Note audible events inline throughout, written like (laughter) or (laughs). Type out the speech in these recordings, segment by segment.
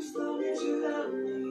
as long as you love me.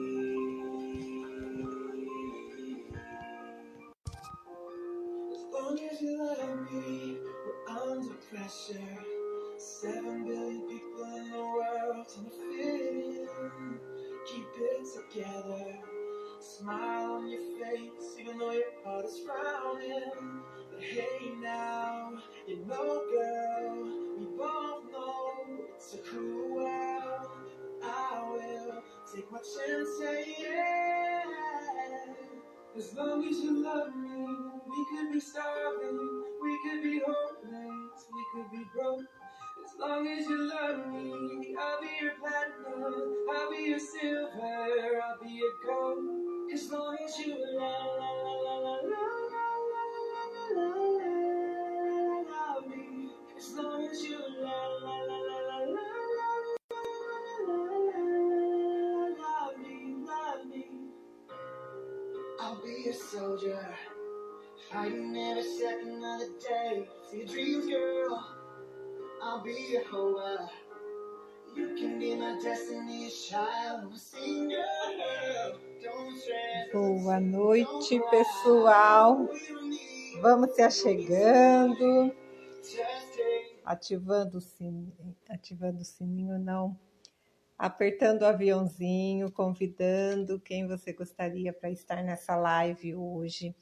Soldier, fighting every second of the day for your dreams, girl. I'll be your. You can be my destiny's child. Stress. Boa noite, pessoal. Vamos se achegando, ativando o sininho, ativando o sininho não, apertando o aviãozinho, convidando quem você gostaria para estar nessa live hoje,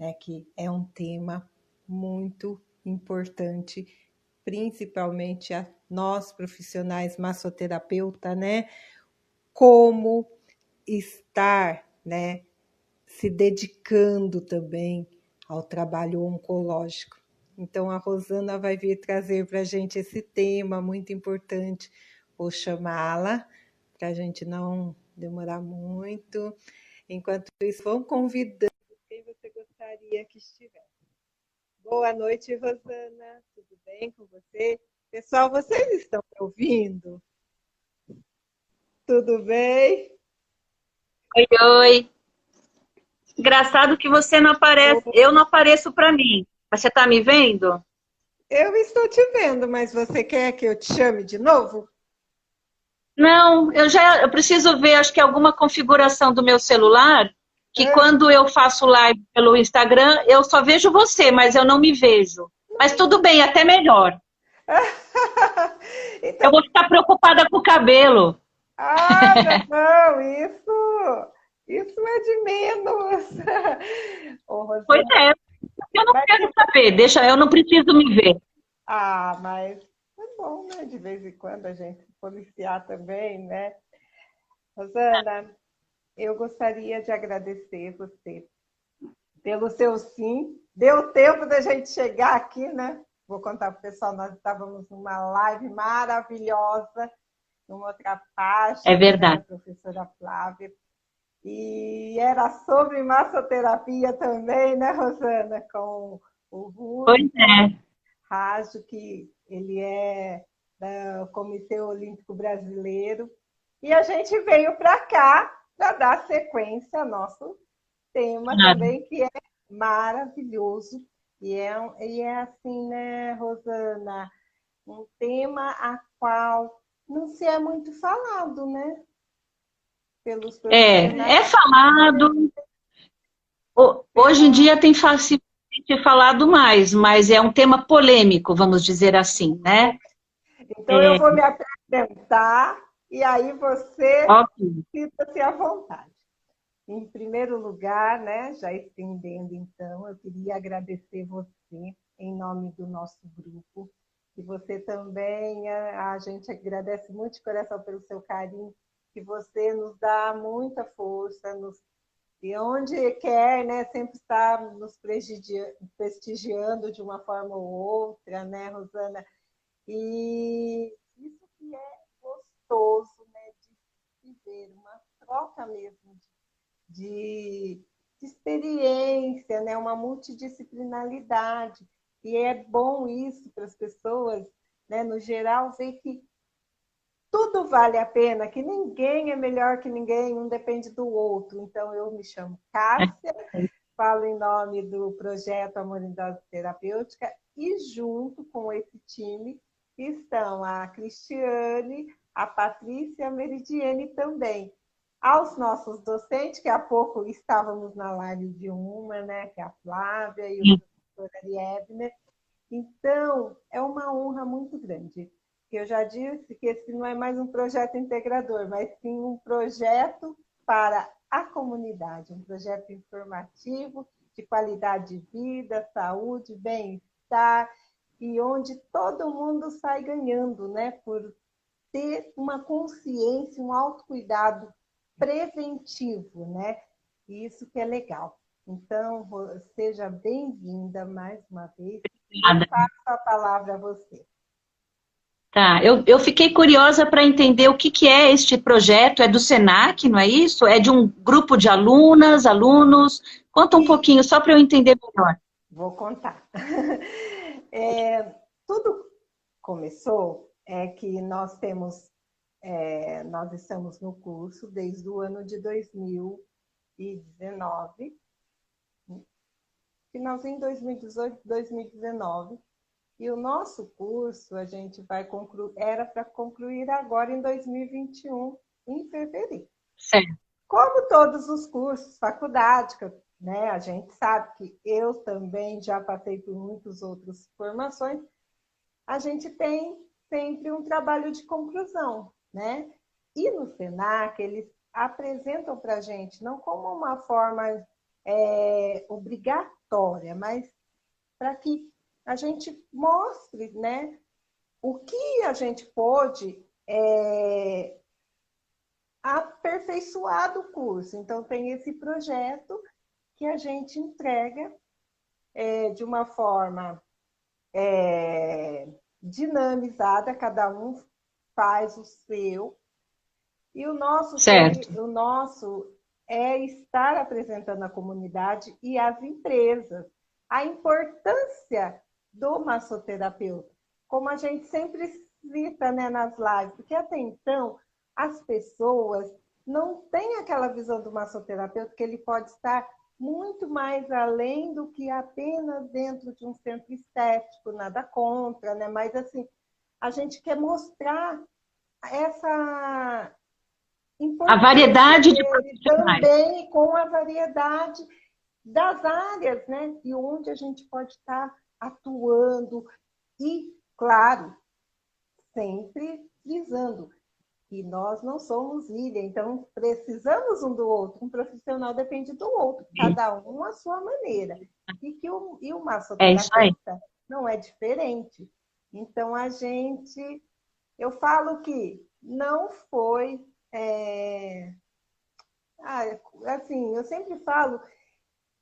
né, que é um tema muito importante, principalmente a nós profissionais massoterapeuta, né? Como estar, né, se dedicando também ao trabalho oncológico. Então, a Rosana vai vir trazer para a gente esse tema muito importante. Vou chamá-la para a gente não demorar muito. Enquanto isso, vão convidando quem você gostaria que estivesse. Boa noite, Rosana. Tudo bem com você? Pessoal, vocês estão me ouvindo? Tudo bem? Oi, oi. Engraçado que você não aparece, eu não apareço para mim. Você tá me vendo? Eu estou te vendo, mas você quer que eu te chame de novo? Não, eu já eu preciso ver, acho que alguma configuração do meu celular, que É. quando eu faço live pelo Instagram, eu só vejo você, mas eu não me vejo. Mas tudo bem, até melhor. (laughs) então, Eu vou ficar preocupada com o cabelo. ah, não, (laughs) isso, isso é de menos. (laughs) Ô, Rosana, Pois é, eu não Mas- quero saber, deixa, eu não preciso me ver. Ah, mas é bom, né? De vez em quando a gente se policiar também, né? Rosana, eu gostaria de agradecer você pelo seu sim. Deu tempo da gente chegar aqui, né? Vou contar para o pessoal, nós estávamos numa live maravilhosa, numa outra página, É verdade. da professora Flávia. E era sobre massoterapia também, né, Rosana? Com o Rui. Pois é. Rádio, que ele é do Comitê Olímpico Brasileiro. E a gente veio para cá para dar sequência ao nosso tema Ah. também, que é maravilhoso. E é, e é assim, né, Rosana? Um tema a qual não se é muito falado, né? Pelos É, é falado. Ho- Hoje em dia tem se tem falado mais, mas é um tema polêmico, vamos dizer assim, né? Então É. eu vou me apresentar e aí você sinta-se à vontade. Em primeiro lugar, né, já estendendo então, eu queria agradecer você em nome do nosso grupo. E você também, a gente agradece muito de coração pelo seu carinho, que você nos dá muita força, nos, e onde quer, né, sempre está nos prestigia- prestigiando de uma forma ou outra, né, Rosana? E isso que é gostoso, né, de viver, uma troca mesmo de, de experiência, né, uma multidisciplinaridade. E é bom isso para as pessoas, né, no geral, ver que tudo vale a pena, que ninguém é melhor que ninguém, um depende do outro. Então, eu me chamo Cássia, (laughs) falo em nome do projeto Amor em Dose Terapêutica e junto com esse time estão a Cristiane, a Patrícia e a Meridiane também. Aos nossos docentes, que há pouco estávamos na live de uma, né, que é a Flávia e o professor Ariadne. Então, é uma honra muito grande. Eu já disse que esse não é mais um projeto integrador, mas sim um projeto para a comunidade, um projeto informativo de qualidade de vida, saúde, bem-estar, e onde todo mundo sai ganhando, né? Por ter uma consciência, um autocuidado preventivo, né? Isso que é legal. Então, seja bem-vinda mais uma vez. Eu passo a palavra a você. Tá, eu, eu fiquei curiosa para entender o que, que é este projeto. É do SENAC, não é isso? É de um grupo de alunas, alunos? Conta um pouquinho, só para eu entender melhor. Vou contar. (laughs) É, tudo começou é que nós temos, é, nós estamos no curso desde o ano de 2019, finalzinho de 2018, 2019, e o nosso curso a gente vai concluir, era para concluir agora em 2021, em fevereiro. Certo. Como todos os cursos, faculdade, né? A gente sabe que eu também já passei por muitas outras formações. A gente tem sempre um trabalho de conclusão, né? E no Senac, eles apresentam para a gente, não como uma forma é, obrigatória, mas para que a gente mostre né, o que a gente pode é, aperfeiçoar do curso. Então, tem esse projeto que a gente entrega é, de uma forma é, dinamizada, cada um faz o seu. E o nosso, certo. o nosso é estar apresentando à comunidade e às empresas a importância do massoterapeuta, como a gente sempre cita né, nas lives, porque até então as pessoas não têm aquela visão do massoterapeuta que ele pode estar muito mais além do que apenas dentro de um centro estético, nada contra, né? Mas assim, a gente quer mostrar essa a variedade de também com a variedade das áreas, né? E onde a gente pode estar atuando e, claro, sempre visando e nós não somos ilha, então precisamos um do outro. Um profissional depende do outro, cada um a sua maneira. E que o, e o massoterapeuta é não é diferente. Então a gente, eu falo que não foi, é... ah, assim, eu sempre falo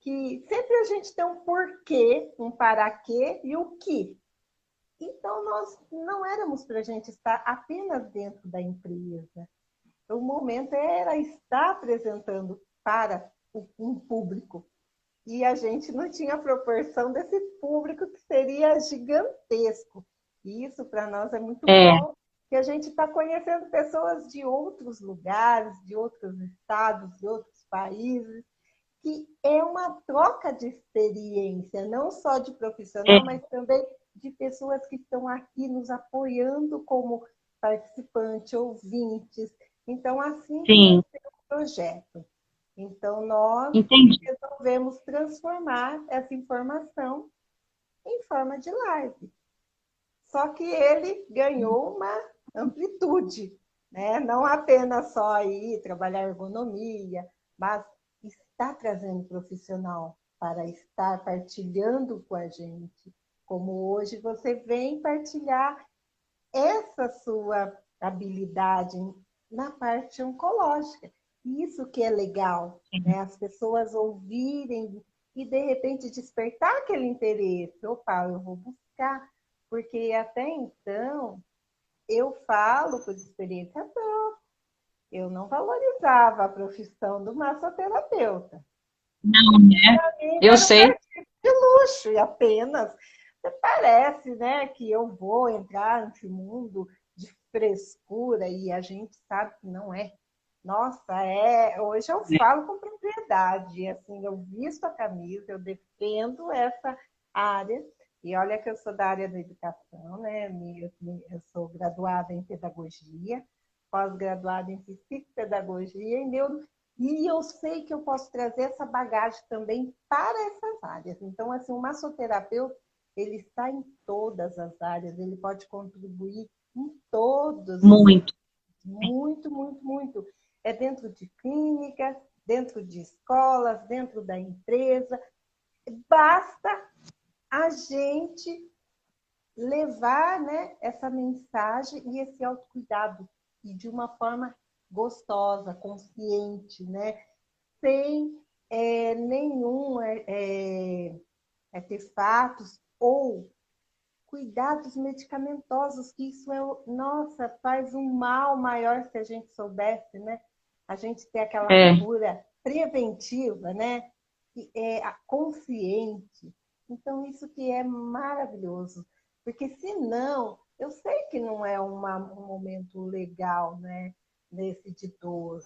que sempre a gente tem um porquê, um para quê e o que. Então, nós não éramos para a gente estar apenas dentro da empresa. O momento era estar apresentando para um público. E a gente não tinha proporção desse público que seria gigantesco. E isso para nós é muito é. bom, que a gente está conhecendo pessoas de outros lugares, de outros estados, de outros países, que é uma troca de experiência, não só de profissional, é. mas também de pessoas que estão aqui nos apoiando como participantes, ouvintes. Então, assim Sim. é o projeto. Então, nós Entendi. resolvemos transformar essa informação em forma de live. Só que ele ganhou uma amplitude, né? não apenas só aí trabalhar ergonomia, mas está trazendo profissional para estar partilhando com a gente, como hoje você vem partilhar essa sua habilidade na parte oncológica. Isso que é legal, né? As pessoas ouvirem e de repente despertar aquele interesse. Opa, eu vou buscar, porque até então eu falo por experiência própria, eu não valorizava a profissão do massoterapeuta. Não, né? Eu sei. De luxo e apenas parece, né, que eu vou entrar nesse mundo de frescura e a gente sabe que não é. Nossa, é. Hoje eu falo com propriedade, assim, eu visto a camisa, eu defendo essa área. E olha que eu sou da área da educação, né? Eu sou graduada em pedagogia, pós-graduada em psicopedagogia e neuro, e eu sei que eu posso trazer essa bagagem também para essas áreas. Então, assim, o massoterapeuta, ele está em todas as áreas, ele pode contribuir em todos. Muito. Muito, muito, muito. É dentro de clínicas, dentro de escolas, dentro da empresa. Basta a gente levar né, essa mensagem e esse autocuidado e de uma forma gostosa, consciente, né? Sem é, nenhum é, é, artefatos ou cuidados medicamentosos, que isso é, nossa, faz um mal maior se a gente soubesse, né? A gente ter aquela é. cura preventiva, né? Que é consciente. Então, isso que é maravilhoso. Porque senão, eu sei que não é uma, um momento legal, né? nesse de dor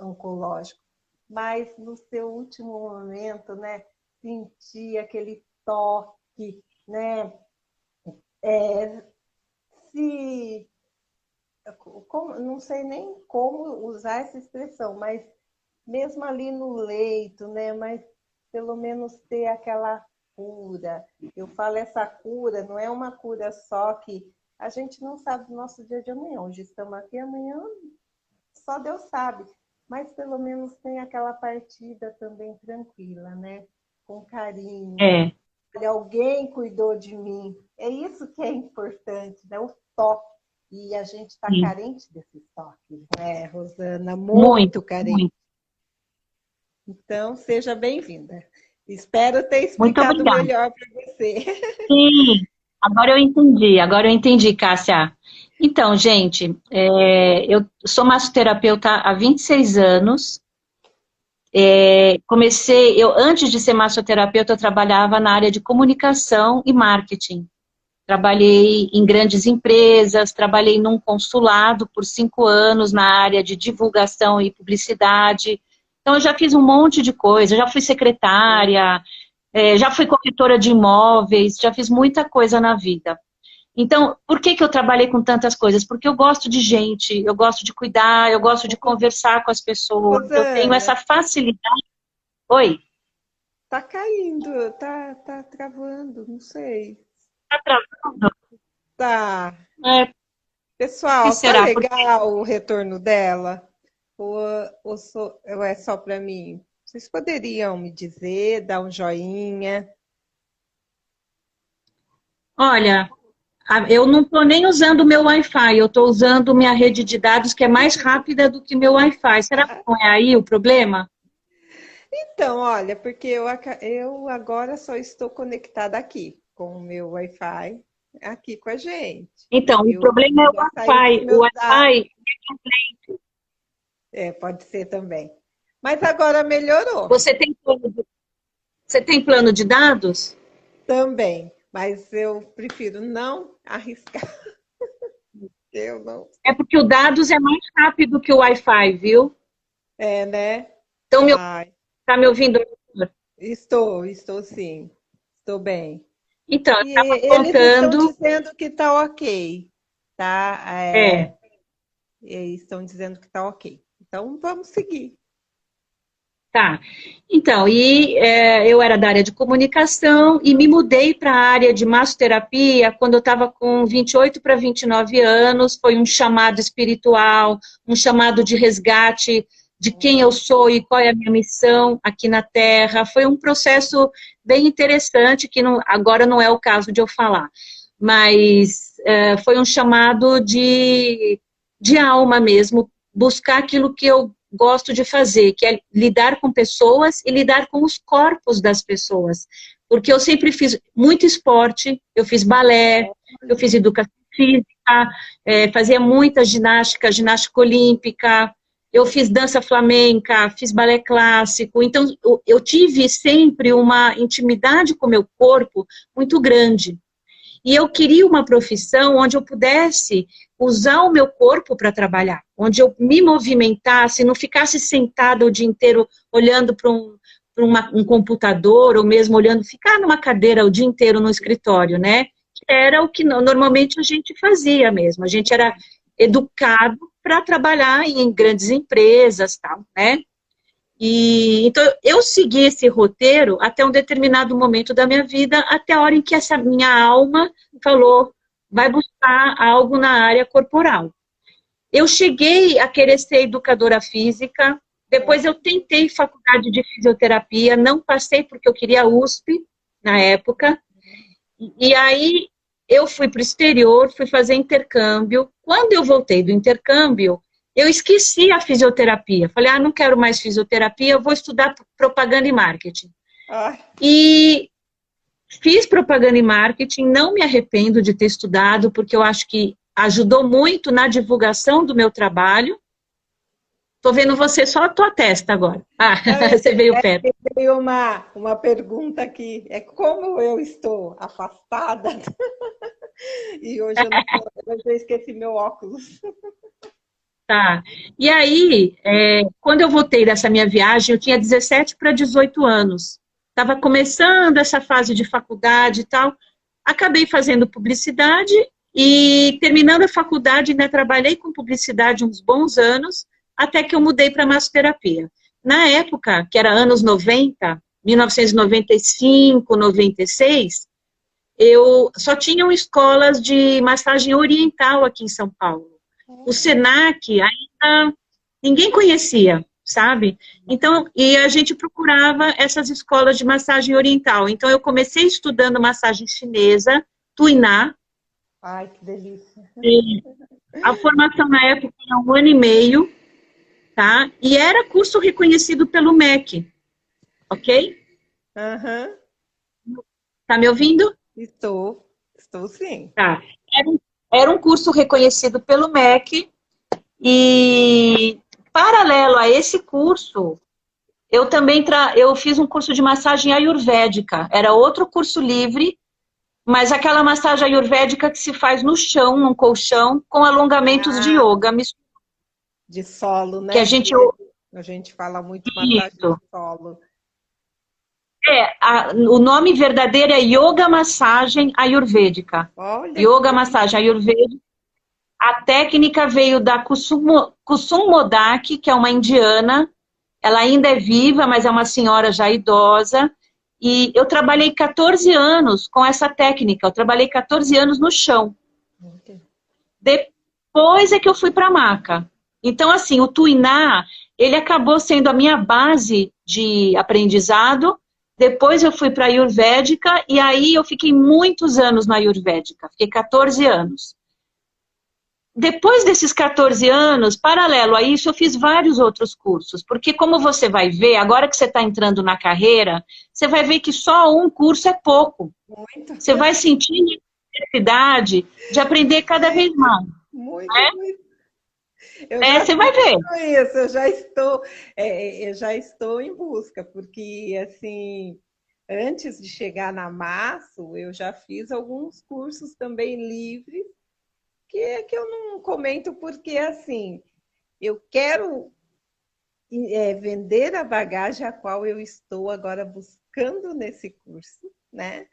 oncológico, mas no seu último momento, né, sentir aquele toque, né, é, se como, não sei nem como usar essa expressão, mas mesmo ali no leito, né, mas pelo menos ter aquela cura. Eu falo essa cura, não é uma cura só que a gente não sabe do nosso dia de amanhã. Hoje estamos aqui, amanhã só Deus sabe. Mas pelo menos tem aquela partida também tranquila, né? Com carinho. É. Olha, alguém cuidou de mim. É isso que é importante, né? O toque. E a gente está carente desses toques, né, Rosana? Muito, muito carente. Muito. Então, seja bem-vinda. Espero ter explicado melhor para você. Sim, (laughs) agora eu entendi, agora eu entendi, Cássia. Então, gente, é, eu sou massoterapeuta há 26 anos. É, comecei, eu antes de ser massoterapeuta, eu trabalhava na área de comunicação e marketing. Trabalhei em grandes empresas, trabalhei num consulado por cinco anos na área de divulgação e publicidade. Então, eu já fiz um monte de coisa, já fui secretária, é, já fui corretora de imóveis, já fiz muita coisa na vida. Então, por que, que eu trabalhei com tantas coisas? Porque eu gosto de gente, eu gosto de cuidar, eu gosto de conversar com as pessoas, eu tenho essa facilidade. Oi? Tá caindo, tá, tá travando, não sei. Tá travando? Tá. É. Pessoal, tá será? legal Porque... o retorno dela? Ou, ou, só, ou é só para mim? Vocês poderiam me dizer, dar um joinha? Olha, eu não estou nem usando o meu Wi-Fi, eu estou usando minha rede de dados que é mais rápida do que meu Wi-Fi. Será que não é aí o problema? Então, olha, porque eu, eu agora só estou conectada aqui com o meu Wi-Fi, aqui com a gente. Então, eu o problema é o Wi-Fi. O Wi-Fi é, pode ser também. Mas agora melhorou. Você tem plano de, Você tem plano de dados? Também mas eu prefiro não arriscar. (laughs) eu não. É porque o dados é mais rápido que o Wi-Fi, viu? É, né? Então, meu... tá me ouvindo? Estou, estou sim. Estou bem. Então, eu estava contando. Eles estão dizendo que está ok, tá? É. é. Eles estão dizendo que está ok. Então, vamos seguir. Tá. Então, e é, eu era da área de comunicação e me mudei para a área de massoterapia quando eu estava com 28 para 29 anos. Foi um chamado espiritual, um chamado de resgate de quem eu sou e qual é a minha missão aqui na Terra. Foi um processo bem interessante, que não, agora não é o caso de eu falar, mas é, foi um chamado de, de alma mesmo, buscar aquilo que eu gosto de fazer, que é lidar com pessoas e lidar com os corpos das pessoas. Porque eu sempre fiz muito esporte, eu fiz balé, eu fiz educação física, é, fazia muita ginástica, ginástica olímpica, eu fiz dança flamenca, fiz balé clássico, então eu, eu tive sempre uma intimidade com o meu corpo muito grande. E eu queria uma profissão onde eu pudesse usar o meu corpo para trabalhar, onde eu me movimentasse, não ficasse sentada o dia inteiro olhando para um, um computador, ou mesmo olhando, ficar numa cadeira o dia inteiro no escritório, né? Era o que normalmente a gente fazia mesmo. A gente era educado para trabalhar em grandes empresas, tal, né? E então eu segui esse roteiro até um determinado momento da minha vida, até a hora em que essa minha alma falou, vai buscar algo na área corporal. Eu cheguei a querer ser educadora física, depois eu tentei faculdade de fisioterapia, não passei porque eu queria USP na época. E aí eu fui para o exterior, fui fazer intercâmbio. Quando eu voltei do intercâmbio, eu esqueci a fisioterapia. Falei, ah, não quero mais fisioterapia, eu vou estudar propaganda e marketing. Ai. E fiz propaganda e marketing, não me arrependo de ter estudado, porque eu acho que ajudou muito na divulgação do meu trabalho. Tô vendo você só a tua testa agora. Ah, (laughs) você veio é, perto. Veio uma, uma pergunta aqui. É como eu estou afastada (laughs) e hoje eu, não, hoje eu esqueci meu óculos. (laughs) Tá. E aí, é, quando eu voltei dessa minha viagem, eu tinha 17 para 18 anos. Estava começando essa fase de faculdade e tal. Acabei fazendo publicidade e terminando a faculdade, ainda trabalhei com publicidade uns bons anos, até que eu mudei para massoterapia. Na época, que era anos 90, 1995, 96, eu só tinham escolas de massagem oriental aqui em São Paulo. O Senac ainda ninguém conhecia, sabe? Então, e a gente procurava essas escolas de massagem oriental. Então, eu comecei estudando massagem chinesa, Tuiná, Ai, que delícia. E a formação na época era um ano e meio, tá? E era curso reconhecido pelo MEC, ok? Uhum. Tá me ouvindo? Estou, estou sim. Tá. Era um, era um curso reconhecido pelo MEC e paralelo a esse curso, eu também tra... eu fiz um curso de massagem ayurvédica. Era outro curso livre mas aquela massagem ayurvédica que se faz no chão, num colchão, com alongamentos ah, de yoga. De solo, né? Que a gente... A gente fala muito massagem de solo. É, a, o nome verdadeiro é Yoga Massagem Ayurvédica. Olha yoga que... Massagem Ayurvédica. A técnica veio da Kusum, Kusum Modak, que é uma indiana. Ela ainda é viva, mas é uma senhora já idosa. E eu trabalhei 14 anos com essa técnica, eu trabalhei 14 anos no chão. Depois é que eu fui para a maca. Então, assim, o Tuiná, ele acabou sendo a minha base de aprendizado. Depois eu fui para a Ayurvédica e aí eu fiquei muitos anos na Ayurvédica, fiquei 14 anos. Depois desses 14 anos, paralelo a isso, eu fiz vários outros cursos, porque como você vai ver, agora que você está entrando na carreira, você vai ver que só um curso é pouco. Muito. Você vai sentir necessidade de aprender cada vez mais. Muito, né? muito. É, você vai ver. Isso, eu já estou, é, eu já estou em busca, porque assim, antes de chegar na Masso, eu já fiz alguns cursos também livres que é que eu não comento porque assim eu quero é, vender a bagagem a qual eu estou agora buscando nesse curso, né?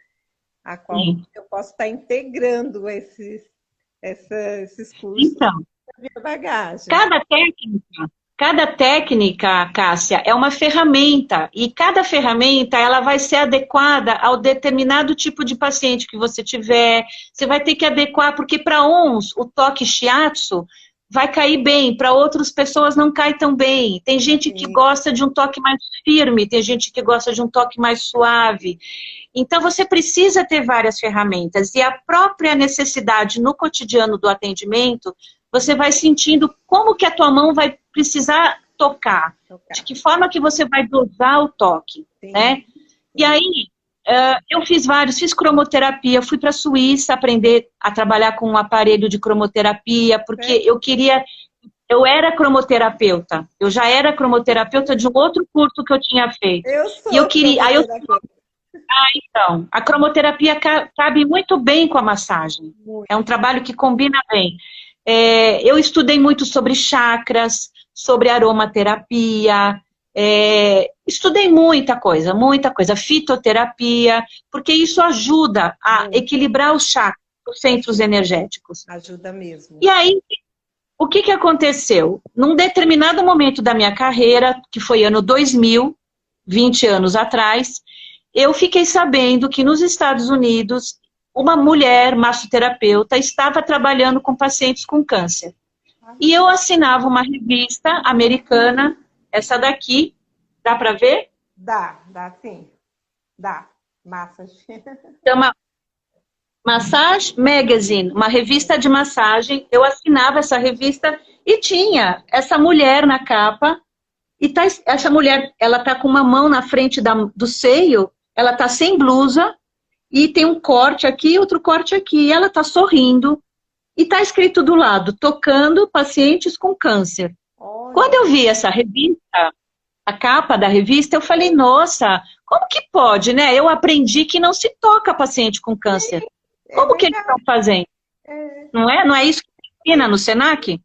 A qual Sim. eu posso estar integrando esses, essa, esses cursos então, bagagem. Cada técnica Cada técnica, Cássia, é uma ferramenta e cada ferramenta ela vai ser adequada ao determinado tipo de paciente que você tiver. Você vai ter que adequar, porque para uns o toque shiatsu vai cair bem, para outras pessoas não cai tão bem. Tem gente que gosta de um toque mais firme, tem gente que gosta de um toque mais suave. Então você precisa ter várias ferramentas e a própria necessidade no cotidiano do atendimento você vai sentindo como que a tua mão vai precisar tocar, tocar. de que forma que você vai dosar o toque, Sim. né? E aí, uh, eu fiz vários, fiz cromoterapia, fui para a Suíça aprender a trabalhar com um aparelho de cromoterapia, porque é. eu queria, eu era cromoterapeuta, eu já era cromoterapeuta de um outro curso que eu tinha feito. Eu sou e eu queria, aí eu ah, então, a cromoterapia cabe muito bem com a massagem. Muito. É um trabalho que combina bem. É, eu estudei muito sobre chakras, sobre aromaterapia, é, estudei muita coisa, muita coisa, fitoterapia, porque isso ajuda a equilibrar os chakras, os centros energéticos. Ajuda mesmo. E aí, o que, que aconteceu? Num determinado momento da minha carreira, que foi ano 2000, 20 anos atrás, eu fiquei sabendo que nos Estados Unidos uma mulher massoterapeuta estava trabalhando com pacientes com câncer. E eu assinava uma revista americana, essa daqui, dá para ver? Dá, dá sim. Dá. Massage. (laughs) Chama Massage Magazine, uma revista de massagem. Eu assinava essa revista e tinha essa mulher na capa. E tá, essa mulher, ela tá com uma mão na frente da, do seio, ela tá sem blusa, e tem um corte aqui, outro corte aqui. E ela tá sorrindo. E tá escrito do lado, tocando pacientes com câncer. Olha. Quando eu vi essa revista, a capa da revista, eu falei, nossa, como que pode, né? Eu aprendi que não se toca paciente com câncer. É, como que eles estão fazendo? É. Não é? Não é isso que ensina no SENAC?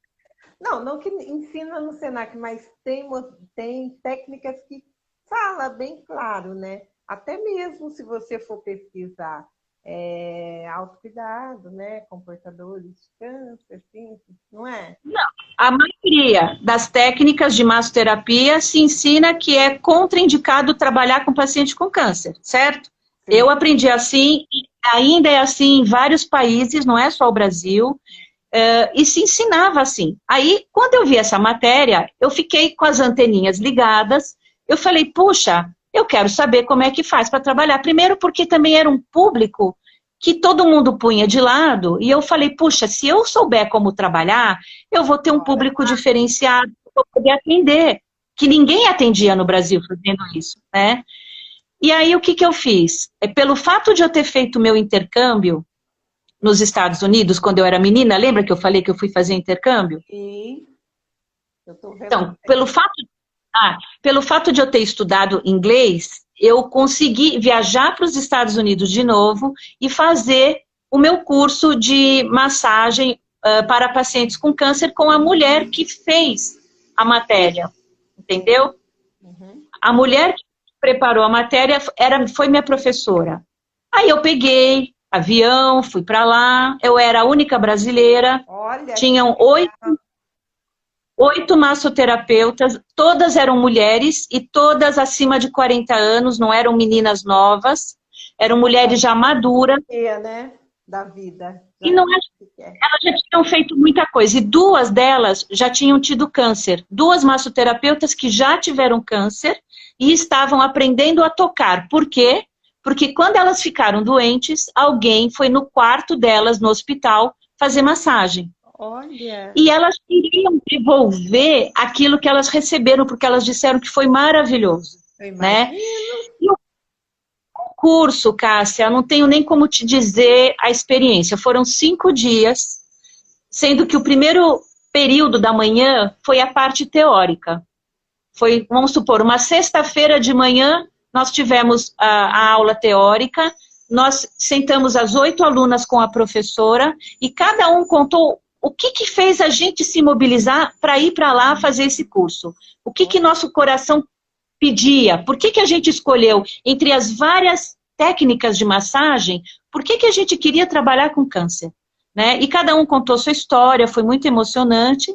Não, não que ensina no SENAC, mas tem, tem técnicas que fala bem claro, né? Até mesmo se você for pesquisar é, autocuidado, né? Comportadores de câncer, simples, não é? Não. A maioria das técnicas de massoterapia se ensina que é contraindicado trabalhar com paciente com câncer, certo? Sim. Eu aprendi assim, ainda é assim em vários países, não é só o Brasil, é, e se ensinava assim. Aí, quando eu vi essa matéria, eu fiquei com as anteninhas ligadas, eu falei, puxa, eu quero saber como é que faz para trabalhar. Primeiro, porque também era um público que todo mundo punha de lado, e eu falei, puxa, se eu souber como trabalhar, eu vou ter um público diferenciado para poder atender, que ninguém atendia no Brasil fazendo isso, né? E aí, o que, que eu fiz? É, pelo fato de eu ter feito meu intercâmbio nos Estados Unidos, quando eu era menina, lembra que eu falei que eu fui fazer intercâmbio? Sim. Então, pelo fato, ah, pelo fato de eu ter estudado inglês, eu consegui viajar para os Estados Unidos de novo e fazer o meu curso de massagem uh, para pacientes com câncer com a mulher que fez a matéria, entendeu? Uhum. A mulher que preparou a matéria era, foi minha professora. Aí eu peguei avião, fui para lá, eu era a única brasileira, Olha tinham oito oito massoterapeutas, todas eram mulheres e todas acima de 40 anos, não eram meninas novas, eram mulheres já maduras. né? Da vida. E não é, elas já tinham feito muita coisa. E duas delas já tinham tido câncer. Duas massoterapeutas que já tiveram câncer e estavam aprendendo a tocar. Por quê? Porque quando elas ficaram doentes, alguém foi no quarto delas, no hospital, fazer massagem. Olha. E elas queriam devolver aquilo que elas receberam, porque elas disseram que foi maravilhoso. Né? E o curso, Cássia, não tenho nem como te dizer a experiência. Foram cinco dias, sendo que o primeiro período da manhã foi a parte teórica. Foi, vamos supor, uma sexta-feira de manhã, nós tivemos a, a aula teórica, nós sentamos as oito alunas com a professora e cada um contou o que, que fez a gente se mobilizar para ir para lá fazer esse curso? O que, que nosso coração pedia? Por que, que a gente escolheu, entre as várias técnicas de massagem, por que, que a gente queria trabalhar com câncer? Né? E cada um contou sua história, foi muito emocionante.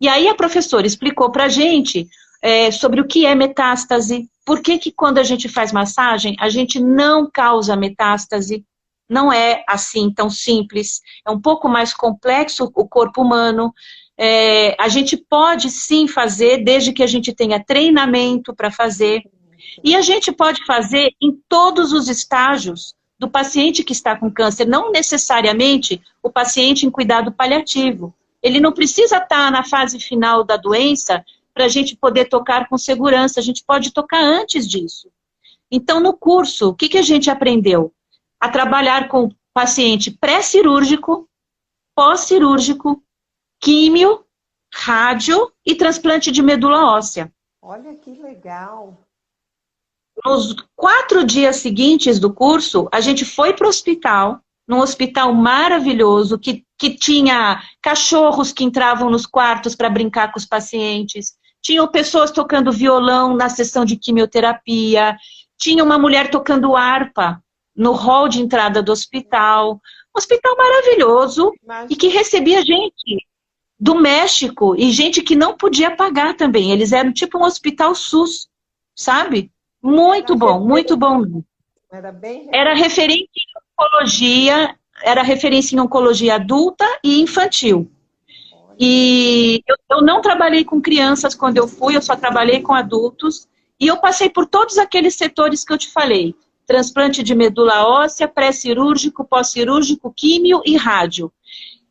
E aí a professora explicou para a gente é, sobre o que é metástase, por que, que quando a gente faz massagem, a gente não causa metástase, não é assim tão simples, é um pouco mais complexo o corpo humano. É, a gente pode sim fazer, desde que a gente tenha treinamento para fazer. E a gente pode fazer em todos os estágios do paciente que está com câncer, não necessariamente o paciente em cuidado paliativo. Ele não precisa estar na fase final da doença para a gente poder tocar com segurança, a gente pode tocar antes disso. Então, no curso, o que, que a gente aprendeu? A trabalhar com paciente pré-cirúrgico, pós-cirúrgico, químio, rádio e transplante de medula óssea. Olha que legal! Nos quatro dias seguintes do curso, a gente foi para o hospital, num hospital maravilhoso, que, que tinha cachorros que entravam nos quartos para brincar com os pacientes, tinham pessoas tocando violão na sessão de quimioterapia, tinha uma mulher tocando harpa no hall de entrada do hospital. Um hospital maravilhoso Imagina. e que recebia gente do México e gente que não podia pagar também. Eles eram tipo um hospital SUS, sabe? Muito bom, muito bom. Era bem. Era referência em oncologia, era referência em oncologia adulta e infantil. E eu, eu não trabalhei com crianças quando eu fui, eu só trabalhei com adultos. E eu passei por todos aqueles setores que eu te falei: transplante de medula óssea, pré-cirúrgico, pós-cirúrgico, químio e rádio.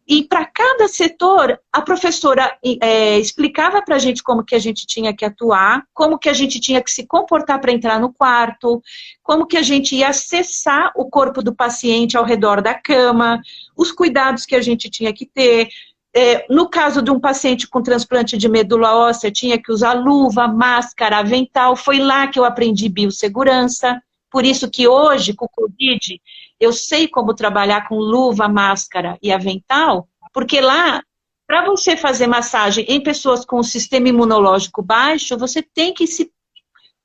E para cada setor, a professora é, explicava para a gente como que a gente tinha que atuar, como que a gente tinha que se comportar para entrar no quarto, como que a gente ia acessar o corpo do paciente ao redor da cama, os cuidados que a gente tinha que ter. É, no caso de um paciente com transplante de medula óssea, tinha que usar luva, máscara, avental. Foi lá que eu aprendi biossegurança. Por isso que hoje, com o Covid, eu sei como trabalhar com luva, máscara e avental, porque lá, para você fazer massagem em pessoas com o sistema imunológico baixo, você tem que se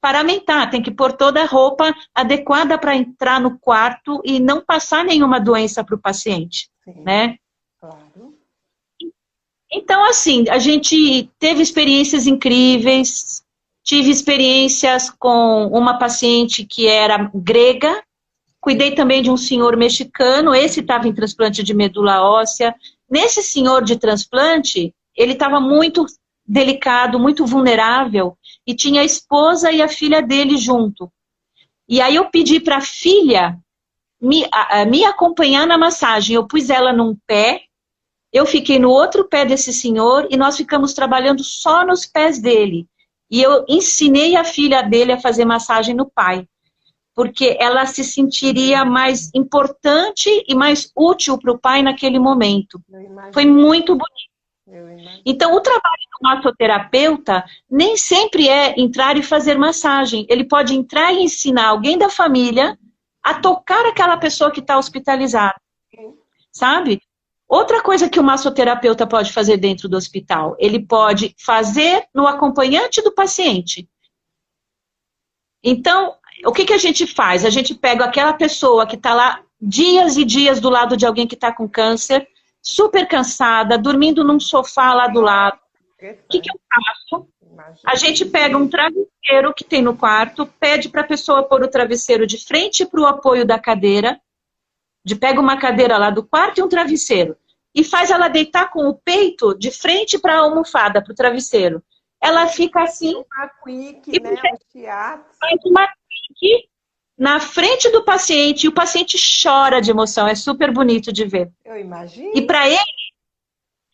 paramentar, tem que pôr toda a roupa adequada para entrar no quarto e não passar nenhuma doença para o paciente, Sim, né? Claro. Então, assim, a gente teve experiências incríveis, tive experiências com uma paciente que era grega, Cuidei também de um senhor mexicano, esse estava em transplante de medula óssea. Nesse senhor de transplante, ele estava muito delicado, muito vulnerável, e tinha a esposa e a filha dele junto. E aí eu pedi para a filha me, a, me acompanhar na massagem. Eu pus ela num pé, eu fiquei no outro pé desse senhor e nós ficamos trabalhando só nos pés dele. E eu ensinei a filha dele a fazer massagem no pai porque ela se sentiria mais importante e mais útil para o pai naquele momento. Foi muito bonito. Então, o trabalho do massoterapeuta nem sempre é entrar e fazer massagem. Ele pode entrar e ensinar alguém da família a tocar aquela pessoa que está hospitalizada. Sabe? Outra coisa que o massoterapeuta pode fazer dentro do hospital, ele pode fazer no acompanhante do paciente. Então, o que, que a gente faz? A gente pega aquela pessoa que está lá dias e dias do lado de alguém que está com câncer, super cansada, dormindo num sofá lá do lado. O que, que eu faço? A gente pega um travesseiro que tem no quarto, pede para a pessoa pôr o travesseiro de frente para o apoio da cadeira, de pega uma cadeira lá do quarto e um travesseiro, e faz ela deitar com o peito de frente para a almofada, para o travesseiro. Ela fica assim. Uma quick, e né? Faz uma aqui na frente do paciente e o paciente chora de emoção. É super bonito de ver. Eu imagino. E para ele,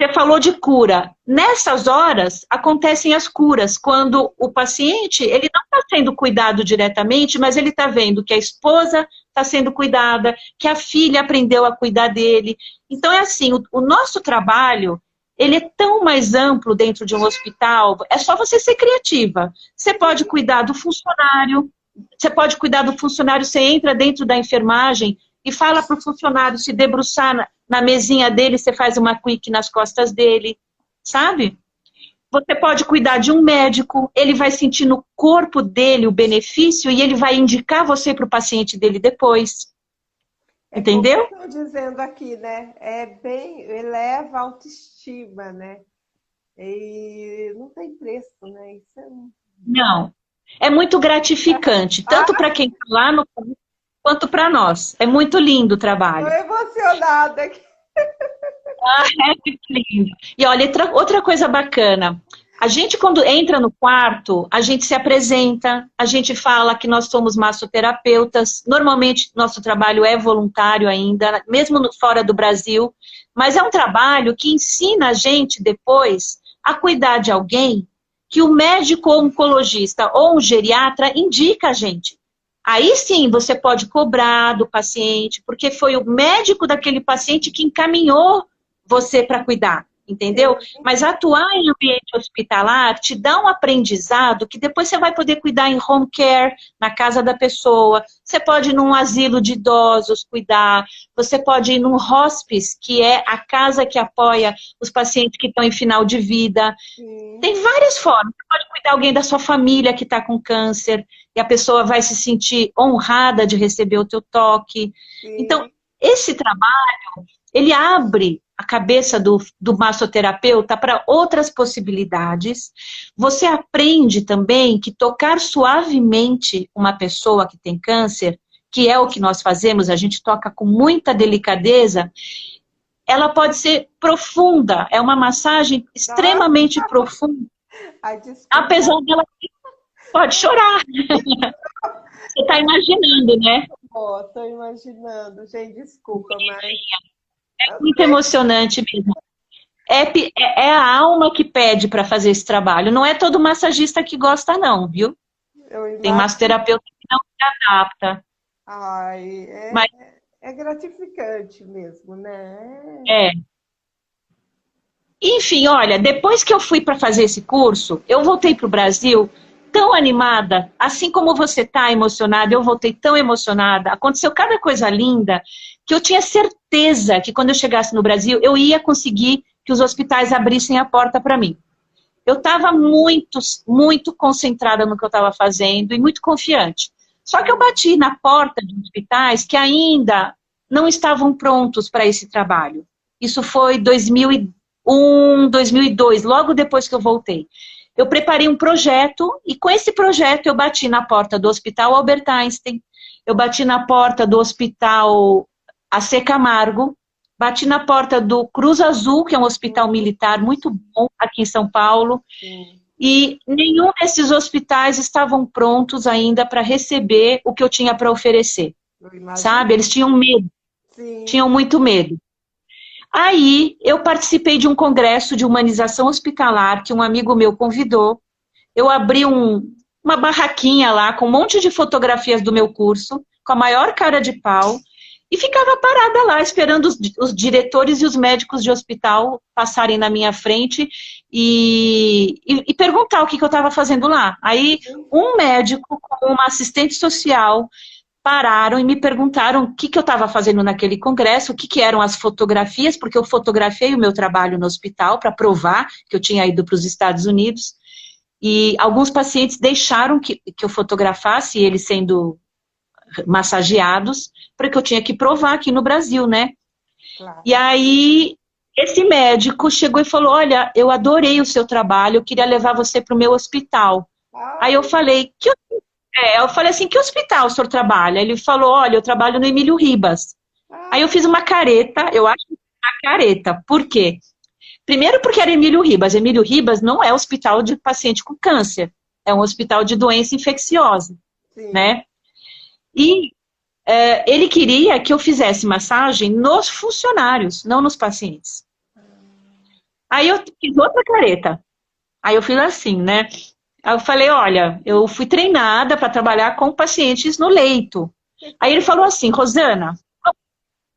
você falou de cura. Nessas horas acontecem as curas, quando o paciente ele não está sendo cuidado diretamente, mas ele está vendo que a esposa está sendo cuidada, que a filha aprendeu a cuidar dele. Então é assim, o, o nosso trabalho ele é tão mais amplo dentro de um hospital. É só você ser criativa. Você pode cuidar do funcionário, você pode cuidar do funcionário, você entra dentro da enfermagem e fala para o funcionário se debruçar na, mesinha dele, você faz uma quick nas costas dele, sabe? Você pode cuidar de um médico, ele vai sentir no corpo dele o benefício e ele vai indicar você para o paciente dele depois. É Entendeu? Estou dizendo aqui, né? É bem, eleva a autoestima, né? E não tem preço, né? Isso é... Não, é muito gratificante, tanto para quem está lá no quanto para nós. É muito lindo o trabalho. Estou emocionada aqui. (laughs) Ah, é muito lindo. E olha, outra coisa bacana. A gente, quando entra no quarto, a gente se apresenta, a gente fala que nós somos massoterapeutas. Normalmente, nosso trabalho é voluntário ainda, mesmo fora do Brasil. Mas é um trabalho que ensina a gente depois a cuidar de alguém que o médico oncologista ou um geriatra indica a gente. Aí sim você pode cobrar do paciente, porque foi o médico daquele paciente que encaminhou você para cuidar entendeu? Mas atuar em ambiente hospitalar te dá um aprendizado que depois você vai poder cuidar em home care, na casa da pessoa. Você pode ir num asilo de idosos cuidar. Você pode ir num hospice, que é a casa que apoia os pacientes que estão em final de vida. Tem várias formas. Você pode cuidar alguém da sua família que está com câncer e a pessoa vai se sentir honrada de receber o teu toque. Sim. Então, esse trabalho, ele abre a cabeça do, do massoterapeuta para outras possibilidades. Você aprende também que tocar suavemente uma pessoa que tem câncer, que é o que nós fazemos, a gente toca com muita delicadeza, ela pode ser profunda, é uma massagem extremamente Nossa. profunda. Ai, apesar dela pode chorar. Você está imaginando, né? Estou imaginando, gente, desculpa, mas. É muito emocionante mesmo. É, é, é a alma que pede para fazer esse trabalho. Não é todo massagista que gosta, não, viu? Tem massoterapeuta que não se adapta. Ai, é, mas, é gratificante mesmo, né? É. Enfim, olha, depois que eu fui para fazer esse curso, eu voltei para o Brasil tão animada, assim como você está emocionada, eu voltei tão emocionada. Aconteceu cada coisa linda que eu tinha certeza que quando eu chegasse no Brasil, eu ia conseguir que os hospitais abrissem a porta para mim. Eu estava muito, muito concentrada no que eu estava fazendo e muito confiante. Só que eu bati na porta de hospitais que ainda não estavam prontos para esse trabalho. Isso foi 2001, 2002, logo depois que eu voltei eu preparei um projeto e com esse projeto eu bati na porta do Hospital Albert Einstein, eu bati na porta do Hospital AC Camargo, bati na porta do Cruz Azul, que é um hospital militar muito bom aqui em São Paulo. Sim. E nenhum desses hospitais estavam prontos ainda para receber o que eu tinha para oferecer. Sabe? Eles tinham medo. Sim. Tinham muito medo. Aí eu participei de um congresso de humanização hospitalar que um amigo meu convidou. Eu abri um, uma barraquinha lá com um monte de fotografias do meu curso, com a maior cara de pau, e ficava parada lá esperando os, os diretores e os médicos de hospital passarem na minha frente e, e, e perguntar o que, que eu estava fazendo lá. Aí um médico com uma assistente social pararam e me perguntaram o que, que eu estava fazendo naquele congresso, o que, que eram as fotografias, porque eu fotografei o meu trabalho no hospital para provar que eu tinha ido para os Estados Unidos. E alguns pacientes deixaram que, que eu fotografasse eles sendo massageados, porque eu tinha que provar aqui no Brasil, né? Claro. E aí, esse médico chegou e falou: Olha, eu adorei o seu trabalho, eu queria levar você para o meu hospital. Ah. Aí eu falei: Que é, eu falei assim, que hospital o senhor trabalha? Ele falou, olha, eu trabalho no Emílio Ribas. Ah. Aí eu fiz uma careta, eu acho que uma careta. Por quê? Primeiro porque era Emílio Ribas. Emílio Ribas não é hospital de paciente com câncer. É um hospital de doença infecciosa, Sim. né? E é, ele queria que eu fizesse massagem nos funcionários, não nos pacientes. Aí eu fiz outra careta. Aí eu fiz assim, né? Aí eu falei, olha, eu fui treinada para trabalhar com pacientes no leito. Aí ele falou assim, Rosana,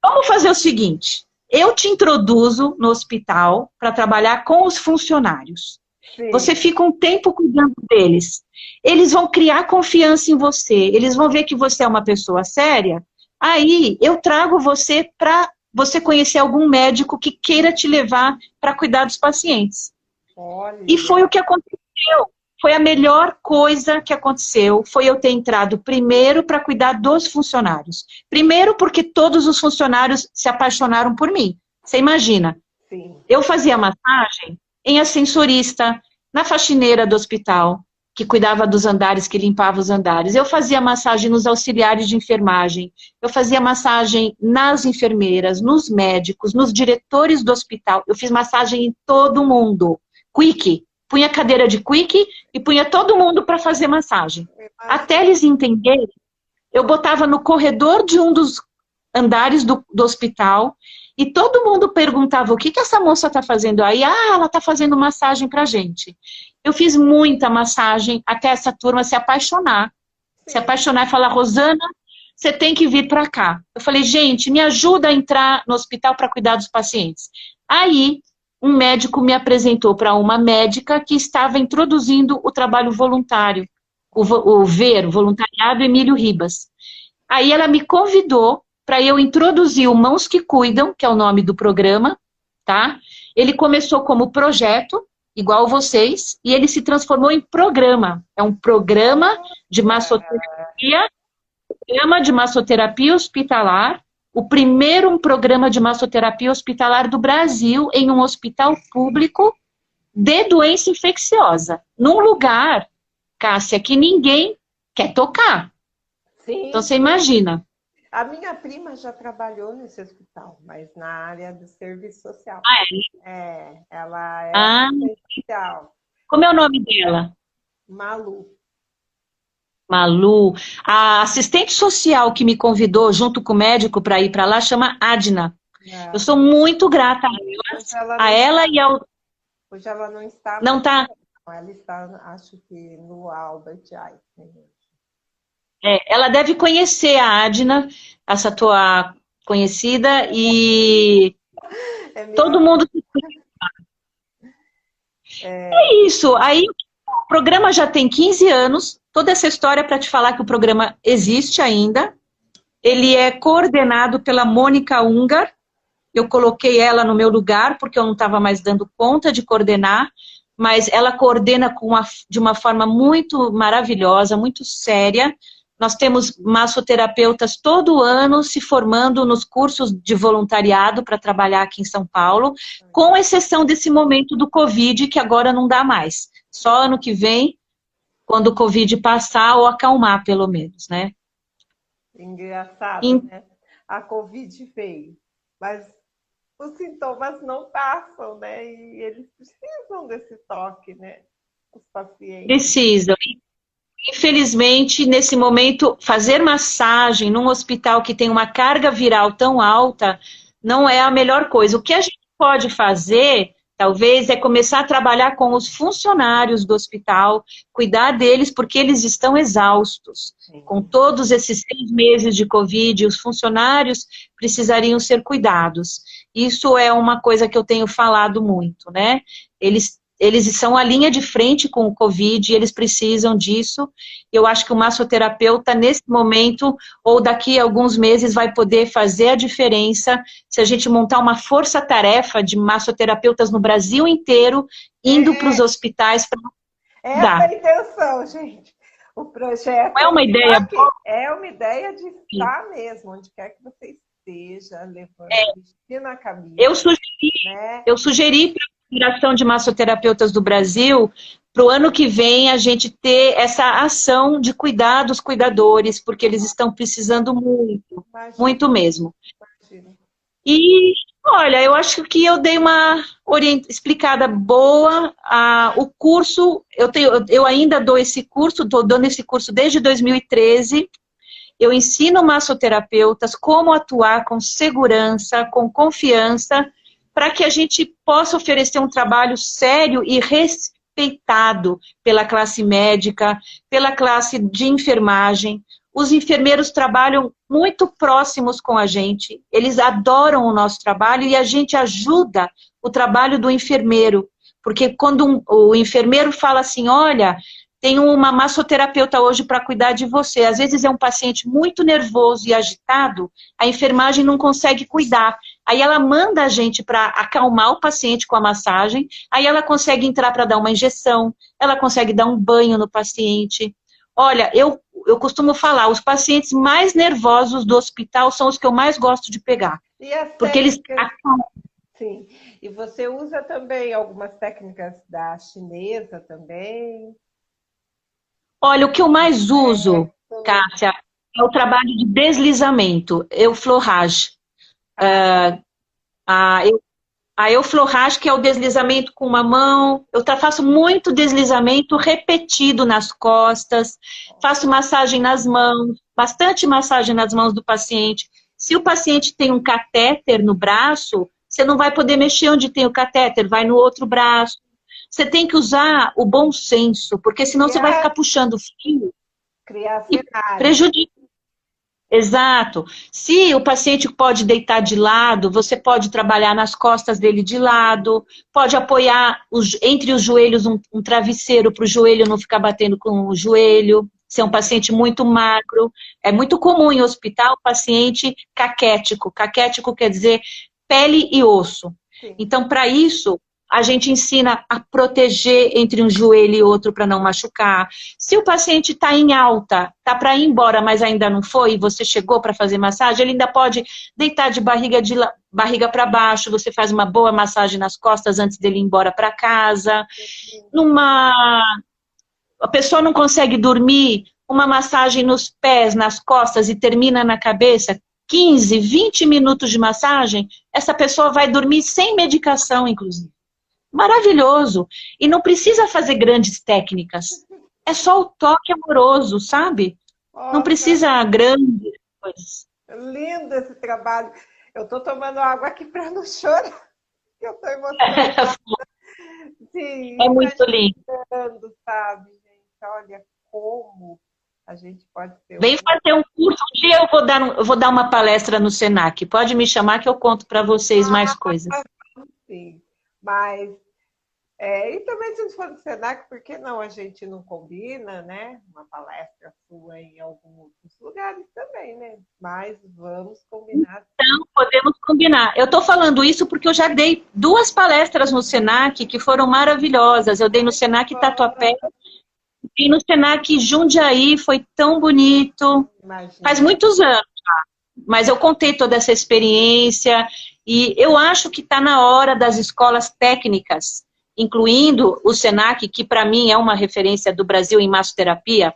vamos fazer o seguinte, eu te introduzo no hospital para trabalhar com os funcionários. Sim. Você fica um tempo cuidando deles. Eles vão criar confiança em você, eles vão ver que você é uma pessoa séria. Aí eu trago você para você conhecer algum médico que queira te levar para cuidar dos pacientes. Olha. E foi o que aconteceu foi a melhor coisa que aconteceu, foi eu ter entrado primeiro para cuidar dos funcionários. Primeiro porque todos os funcionários se apaixonaram por mim. Você imagina? Sim. Eu fazia massagem em ascensorista, na faxineira do hospital, que cuidava dos andares, que limpava os andares. Eu fazia massagem nos auxiliares de enfermagem. Eu fazia massagem nas enfermeiras, nos médicos, nos diretores do hospital. Eu fiz massagem em todo mundo. Quick, punha cadeira de quick e punha todo mundo para fazer massagem. Até eles entenderem, eu botava no corredor de um dos andares do, do hospital e todo mundo perguntava o que, que essa moça está fazendo aí. Ah, ela está fazendo massagem para gente. Eu fiz muita massagem até essa turma se apaixonar. Sim. Se apaixonar e falar, Rosana, você tem que vir para cá. Eu falei, gente, me ajuda a entrar no hospital para cuidar dos pacientes. Aí um médico me apresentou para uma médica que estava introduzindo o trabalho voluntário, o, o VER, Voluntariado Emílio Ribas. Aí ela me convidou para eu introduzir o Mãos que Cuidam, que é o nome do programa, tá? Ele começou como projeto, igual vocês, e ele se transformou em programa. É um programa de massoterapia, programa de massoterapia hospitalar, o primeiro programa de massoterapia hospitalar do Brasil em um hospital público de doença infecciosa, num lugar, Cássia, que ninguém quer tocar. Sim. Então você imagina. A minha prima já trabalhou nesse hospital, mas na área do serviço social. Ah, é? É, ela é ah, social. Como é o nome dela? Malu. Malu. A assistente social que me convidou junto com o médico para ir para lá chama Adna. É. Eu sou muito grata a ela, a ela e ao. Hoje ela não está. Não está. Ela está, acho que no Albert Einstein. É, ela deve conhecer a Adna, essa tua conhecida, e (laughs) é todo mundo. (laughs) É... é isso. Aí o programa já tem 15 anos. Toda essa história para te falar que o programa existe ainda. Ele é coordenado pela Mônica Ungar. Eu coloquei ela no meu lugar porque eu não estava mais dando conta de coordenar, mas ela coordena uma, de uma forma muito maravilhosa, muito séria. Nós temos massoterapeutas todo ano se formando nos cursos de voluntariado para trabalhar aqui em São Paulo, com exceção desse momento do Covid, que agora não dá mais. Só ano que vem, quando o Covid passar ou acalmar, pelo menos, né? Engraçado, In... né? A Covid veio, mas os sintomas não passam, né? E eles precisam desse toque, né? Os pacientes. Precisam. Infelizmente, nesse momento, fazer massagem num hospital que tem uma carga viral tão alta não é a melhor coisa. O que a gente pode fazer, talvez, é começar a trabalhar com os funcionários do hospital, cuidar deles, porque eles estão exaustos. Sim. Com todos esses seis meses de Covid, os funcionários precisariam ser cuidados. Isso é uma coisa que eu tenho falado muito, né? Eles eles são a linha de frente com o Covid e eles precisam disso. Eu acho que o massoterapeuta, nesse momento, ou daqui a alguns meses, vai poder fazer a diferença se a gente montar uma força-tarefa de massoterapeutas no Brasil inteiro, indo é. para os hospitais para. É essa a intenção, gente. O projeto. Não é uma ideia boa? É uma ideia de estar mesmo, onde quer que você esteja, levando é. na cabeça. Eu sugeri, né? eu sugeri para Federação de Massoterapeutas do Brasil, para o ano que vem a gente ter essa ação de cuidar dos cuidadores, porque eles estão precisando muito, Imagina. muito mesmo. Imagina. E, olha, eu acho que eu dei uma orient... explicada boa. Ah, o curso, eu, tenho, eu ainda dou esse curso, estou dando esse curso desde 2013. Eu ensino massoterapeutas como atuar com segurança, com confiança, para que a gente possa oferecer um trabalho sério e respeitado pela classe médica, pela classe de enfermagem. Os enfermeiros trabalham muito próximos com a gente, eles adoram o nosso trabalho e a gente ajuda o trabalho do enfermeiro. Porque quando um, o enfermeiro fala assim, olha, tem uma massoterapeuta hoje para cuidar de você. Às vezes é um paciente muito nervoso e agitado, a enfermagem não consegue cuidar. Aí ela manda a gente para acalmar o paciente com a massagem, aí ela consegue entrar para dar uma injeção, ela consegue dar um banho no paciente. Olha, eu, eu costumo falar, os pacientes mais nervosos do hospital são os que eu mais gosto de pegar. porque eles Sim. E você usa também algumas técnicas da chinesa também? Olha, o que eu mais uso, é, Cássia, é o trabalho de deslizamento, euflorrage. Uh, a, a euflorrage, que é o deslizamento com uma mão. Eu faço muito deslizamento repetido nas costas, faço massagem nas mãos, bastante massagem nas mãos do paciente. Se o paciente tem um catéter no braço, você não vai poder mexer onde tem o catéter, vai no outro braço. Você tem que usar o bom senso, porque senão Criar... você vai ficar puxando fio. Criar e prejudica. Exato. Se o paciente pode deitar de lado, você pode trabalhar nas costas dele de lado, pode apoiar os, entre os joelhos um, um travesseiro para o joelho não ficar batendo com o joelho. Se é um paciente muito magro, é muito comum em hospital paciente caquético. Caquético quer dizer pele e osso. Sim. Então, para isso, a gente ensina a proteger entre um joelho e outro para não machucar. Se o paciente está em alta, está para ir embora, mas ainda não foi, e você chegou para fazer massagem, ele ainda pode deitar de barriga, de barriga para baixo, você faz uma boa massagem nas costas antes dele ir embora para casa. Numa. A pessoa não consegue dormir, uma massagem nos pés, nas costas e termina na cabeça, 15, 20 minutos de massagem, essa pessoa vai dormir sem medicação, inclusive. Maravilhoso. E não precisa fazer grandes técnicas. É só o toque amoroso, sabe? Nossa. Não precisa grandes coisas. Lindo esse trabalho. Eu estou tomando água aqui para não chorar. (laughs) Eu estou emocionada. (laughs) Sim, é muito lindo. Sabe, gente? Olha como a gente pode ter. Vem fazer um curso. Um dia eu vou dar, eu vou dar uma palestra no Senac. Pode me chamar que eu conto para vocês ah, mais coisas. Sim, mas é, e também se for do Senac, por que não a gente não combina, né? Uma palestra sua em alguns outros lugares também, né? Mas vamos combinar. Então, podemos combinar. Eu estou falando isso porque eu já dei duas palestras no Senac que foram maravilhosas. Eu dei no Senac Tatuapé e no Senac Jundiaí, foi tão bonito. Imagina. Faz muitos anos. Mas eu contei toda essa experiência e eu acho que está na hora das escolas técnicas, incluindo o Senac, que para mim é uma referência do Brasil em massoterapia,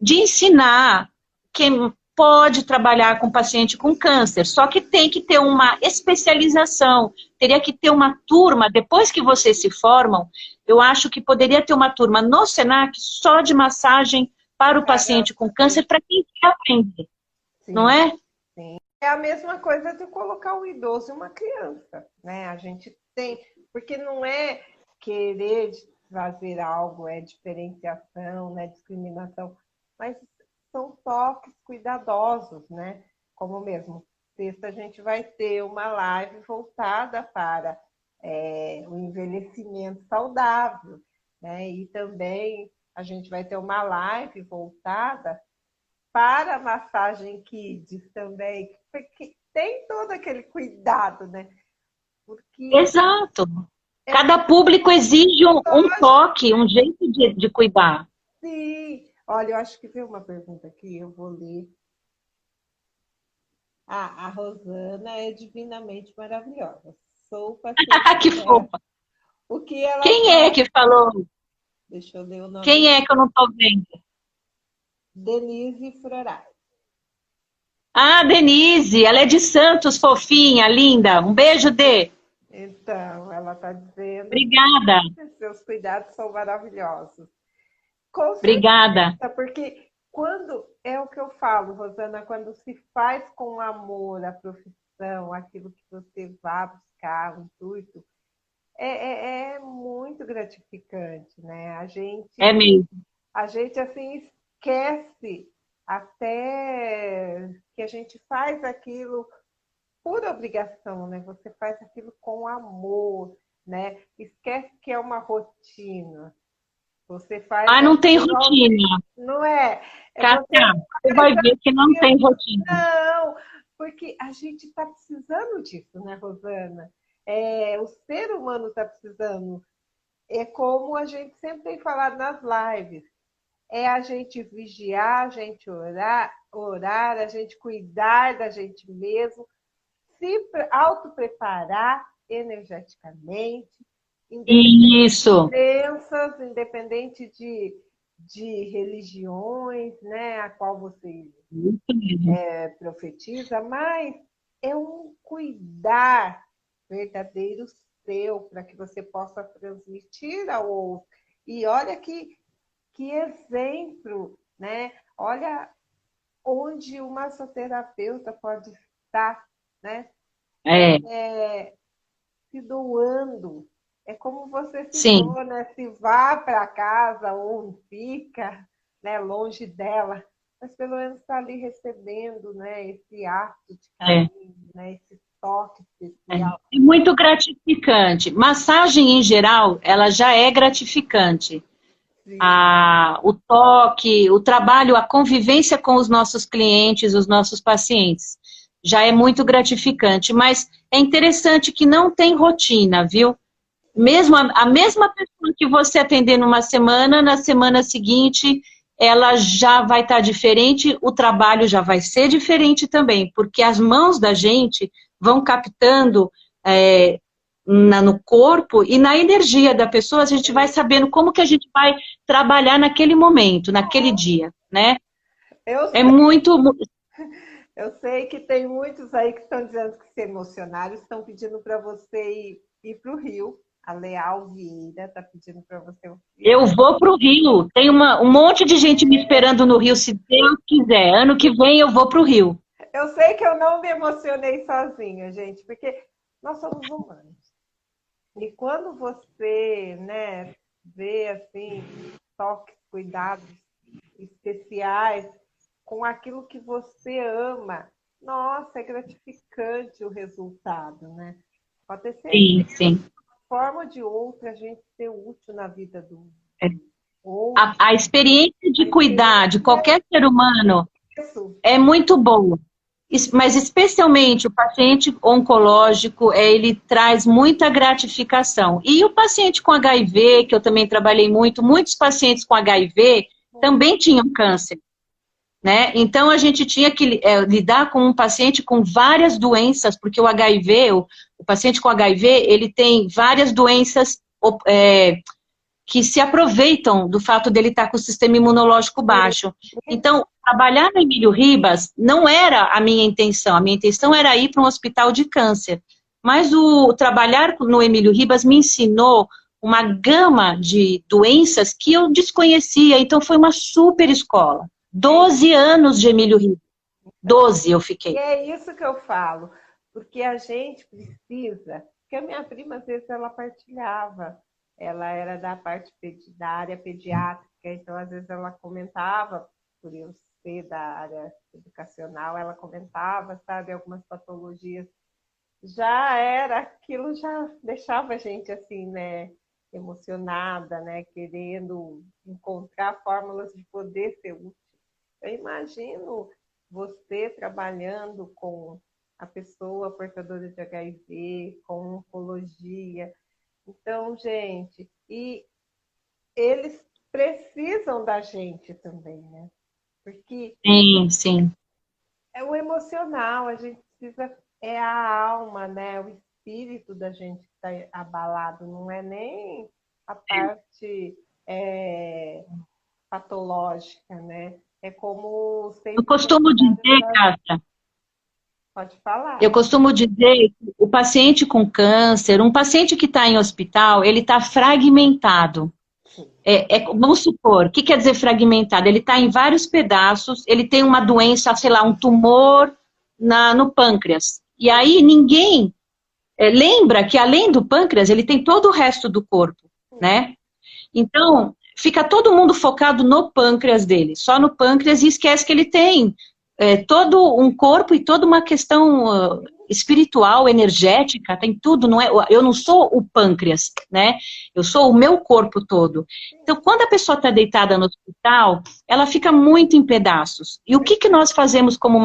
de ensinar quem pode trabalhar com paciente com câncer, só que tem que ter uma especialização, teria que ter uma turma, depois que vocês se formam, eu acho que poderia ter uma turma no SENAC só de massagem para o paciente com câncer, para quem quer aprender, Sim. não é? Sim. É a mesma coisa de colocar um idoso e uma criança, né? A gente tem, porque não é querer fazer algo, é diferenciação, né? Discriminação, mas são toques cuidadosos, né? Como mesmo, sexta a gente vai ter uma live voltada para é, o envelhecimento saudável, né? E também a gente vai ter uma live voltada para a massagem kids também, porque tem todo aquele cuidado, né? Porque Exato. É Cada público exige um, um toque, um jeito de, de cuidar. Sim, Olha, eu acho que tem uma pergunta aqui, eu vou ler. Ah, a Rosana é divinamente maravilhosa. Sou paciente. (laughs) que fofa! O que ela Quem fala... é que falou? Deixa eu ler o nome. Quem é que eu não estou vendo? Denise Frorai. Ah, Denise, ela é de Santos, fofinha, linda. Um beijo, Dê. Então, ela está dizendo. Obrigada. Seus cuidados são maravilhosos. Com Obrigada. porque quando é o que eu falo, Rosana, quando se faz com amor a profissão, aquilo que você vai buscar, o intuito, é, é, é, muito gratificante, né? A gente. É mesmo. A gente assim esquece até que a gente faz aquilo por obrigação, né? Você faz aquilo com amor, né? Esquece que é uma rotina. Você faz. Ah, não tem rotina. Não é? é Cássia, você vai ver que não tem rotina. Não, porque a gente está precisando disso, né, Rosana? É, o ser humano está precisando. É como a gente sempre tem falado nas lives. É a gente vigiar, a gente orar, orar, a gente cuidar da gente mesmo, se auto-preparar energeticamente, isso. crenças, independente de, de religiões, né, a qual você é, profetiza, mas é um cuidar verdadeiro seu para que você possa transmitir ao outro. E olha que, que exemplo, né? Olha onde o massoterapeuta pode estar, né? É. é se doando é como você citou, né? Se vá para casa ou fica né, longe dela, mas pelo menos está ali recebendo né, esse ato de é. carinho, é. né, esse toque especial. É. é muito gratificante. Massagem, em geral, ela já é gratificante. A, o toque, o trabalho, a convivência com os nossos clientes, os nossos pacientes, já é muito gratificante. Mas é interessante que não tem rotina, viu? Mesmo a, a mesma pessoa que você atender numa semana, na semana seguinte ela já vai estar tá diferente, o trabalho já vai ser diferente também, porque as mãos da gente vão captando é, na, no corpo e na energia da pessoa, a gente vai sabendo como que a gente vai trabalhar naquele momento, naquele dia, né? é muito. (laughs) Eu sei que tem muitos aí que estão dizendo que se emocionaram, estão pedindo para você ir, ir para o Rio a Leal Vieira está pedindo para você. Eu vou para o Rio. Tem uma, um monte de gente me esperando no Rio, se Deus quiser. Ano que vem eu vou para o Rio. Eu sei que eu não me emocionei sozinha, gente, porque nós somos humanos. E quando você, né, vê assim, toques, cuidados especiais com aquilo que você ama, nossa, é gratificante o resultado, né? Pode ter certeza. Sim, sim forma ou de outra a gente ser útil na vida do é. A, a, experiência de cuidar de qualquer ser humano é muito boa. Mas especialmente o paciente oncológico, é, ele traz muita gratificação. E o paciente com HIV, que eu também trabalhei muito, muitos pacientes com HIV também tinham câncer. Né? Então a gente tinha que é, lidar com um paciente com várias doenças, porque o HIV, o, o paciente com HIV, ele tem várias doenças é, que se aproveitam do fato dele estar com o sistema imunológico baixo. Então, trabalhar no Emílio Ribas não era a minha intenção. A minha intenção era ir para um hospital de câncer. Mas o trabalhar no Emílio Ribas me ensinou uma gama de doenças que eu desconhecia. Então, foi uma super escola. 12 anos de Emílio Rio. 12 eu fiquei. E é isso que eu falo, porque a gente precisa, que a minha prima, às vezes, ela partilhava, ela era da parte da área pediátrica, então, às vezes, ela comentava, por eu ser da área educacional, ela comentava, sabe, algumas patologias. Já era, aquilo já deixava a gente assim, né, emocionada, né, querendo encontrar fórmulas de poder ser útil eu imagino você trabalhando com a pessoa portadora de HIV, com oncologia. Então, gente, e eles precisam da gente também, né? Porque sim, sim. É o emocional, a gente precisa é a alma, né? O espírito da gente que está abalado, não é nem a parte é, patológica, né? É como Eu costumo dizer, Cássia. Pode falar. Eu costumo dizer que o paciente com câncer, um paciente que está em hospital, ele está fragmentado. É, é, vamos supor, o que quer dizer fragmentado? Ele está em vários pedaços, ele tem uma doença, sei lá, um tumor na, no pâncreas. E aí ninguém é, lembra que além do pâncreas, ele tem todo o resto do corpo, né? Então, fica todo mundo focado no pâncreas dele, só no pâncreas e esquece que ele tem é, todo um corpo e toda uma questão uh, espiritual, energética, tem tudo, não é? Eu não sou o pâncreas, né? Eu sou o meu corpo todo. Então, quando a pessoa está deitada no hospital, ela fica muito em pedaços. E o que, que nós fazemos como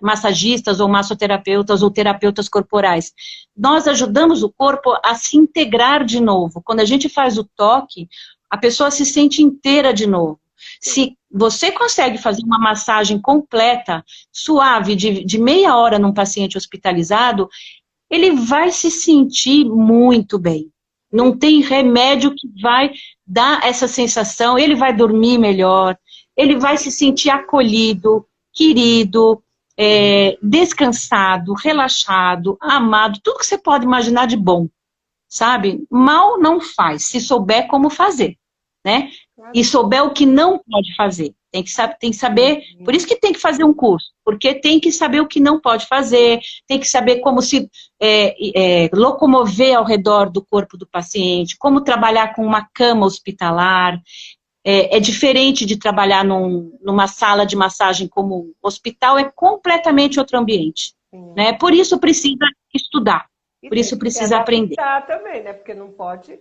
massagistas ou massoterapeutas ou terapeutas corporais? Nós ajudamos o corpo a se integrar de novo. Quando a gente faz o toque, a pessoa se sente inteira de novo. Se você consegue fazer uma massagem completa, suave, de, de meia hora num paciente hospitalizado, ele vai se sentir muito bem. Não tem remédio que vai dar essa sensação. Ele vai dormir melhor, ele vai se sentir acolhido, querido, é, descansado, relaxado, amado, tudo que você pode imaginar de bom, sabe? Mal não faz, se souber como fazer né? E souber o que não pode fazer. Tem que, saber, tem que saber, por isso que tem que fazer um curso, porque tem que saber o que não pode fazer, tem que saber como se é, é, locomover ao redor do corpo do paciente, como trabalhar com uma cama hospitalar. É, é diferente de trabalhar num, numa sala de massagem como hospital, é completamente outro ambiente. Né? Por isso precisa estudar, por isso precisa aprender. também, né? Porque não pode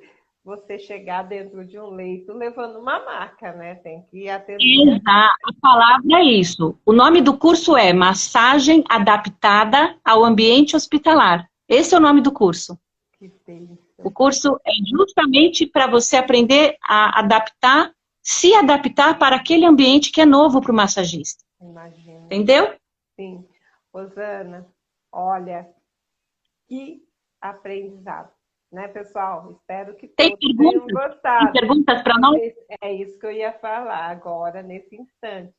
você chegar dentro de um leito levando uma maca, né? Tem que atender. Exato. A palavra é isso. O nome do curso é Massagem Adaptada ao Ambiente Hospitalar. Esse é o nome do curso. Que delícia. O curso é justamente para você aprender a adaptar, se adaptar para aquele ambiente que é novo para o massagista. Imagina. Entendeu? Sim. Rosana, olha, que aprendizado. Né, pessoal? Espero que Tem todos tenham perguntas? gostado. Tem perguntas para nós? É isso que eu ia falar agora, nesse instante.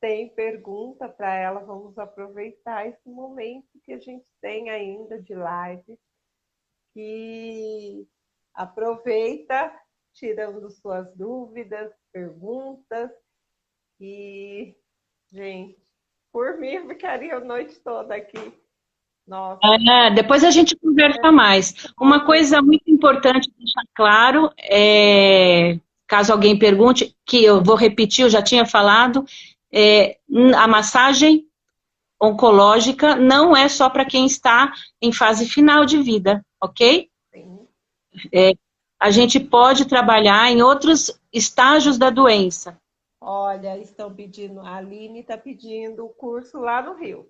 Tem pergunta para ela, vamos aproveitar esse momento que a gente tem ainda de live, que aproveita tirando suas dúvidas, perguntas, e, gente, por mim, eu ficaria a noite toda aqui. Nossa. É, depois a gente conversa mais. Uma coisa muito importante deixar claro, é, caso alguém pergunte, que eu vou repetir, eu já tinha falado, é, a massagem oncológica não é só para quem está em fase final de vida, ok? É, a gente pode trabalhar em outros estágios da doença. Olha, estão pedindo, a Aline está pedindo o curso lá no Rio.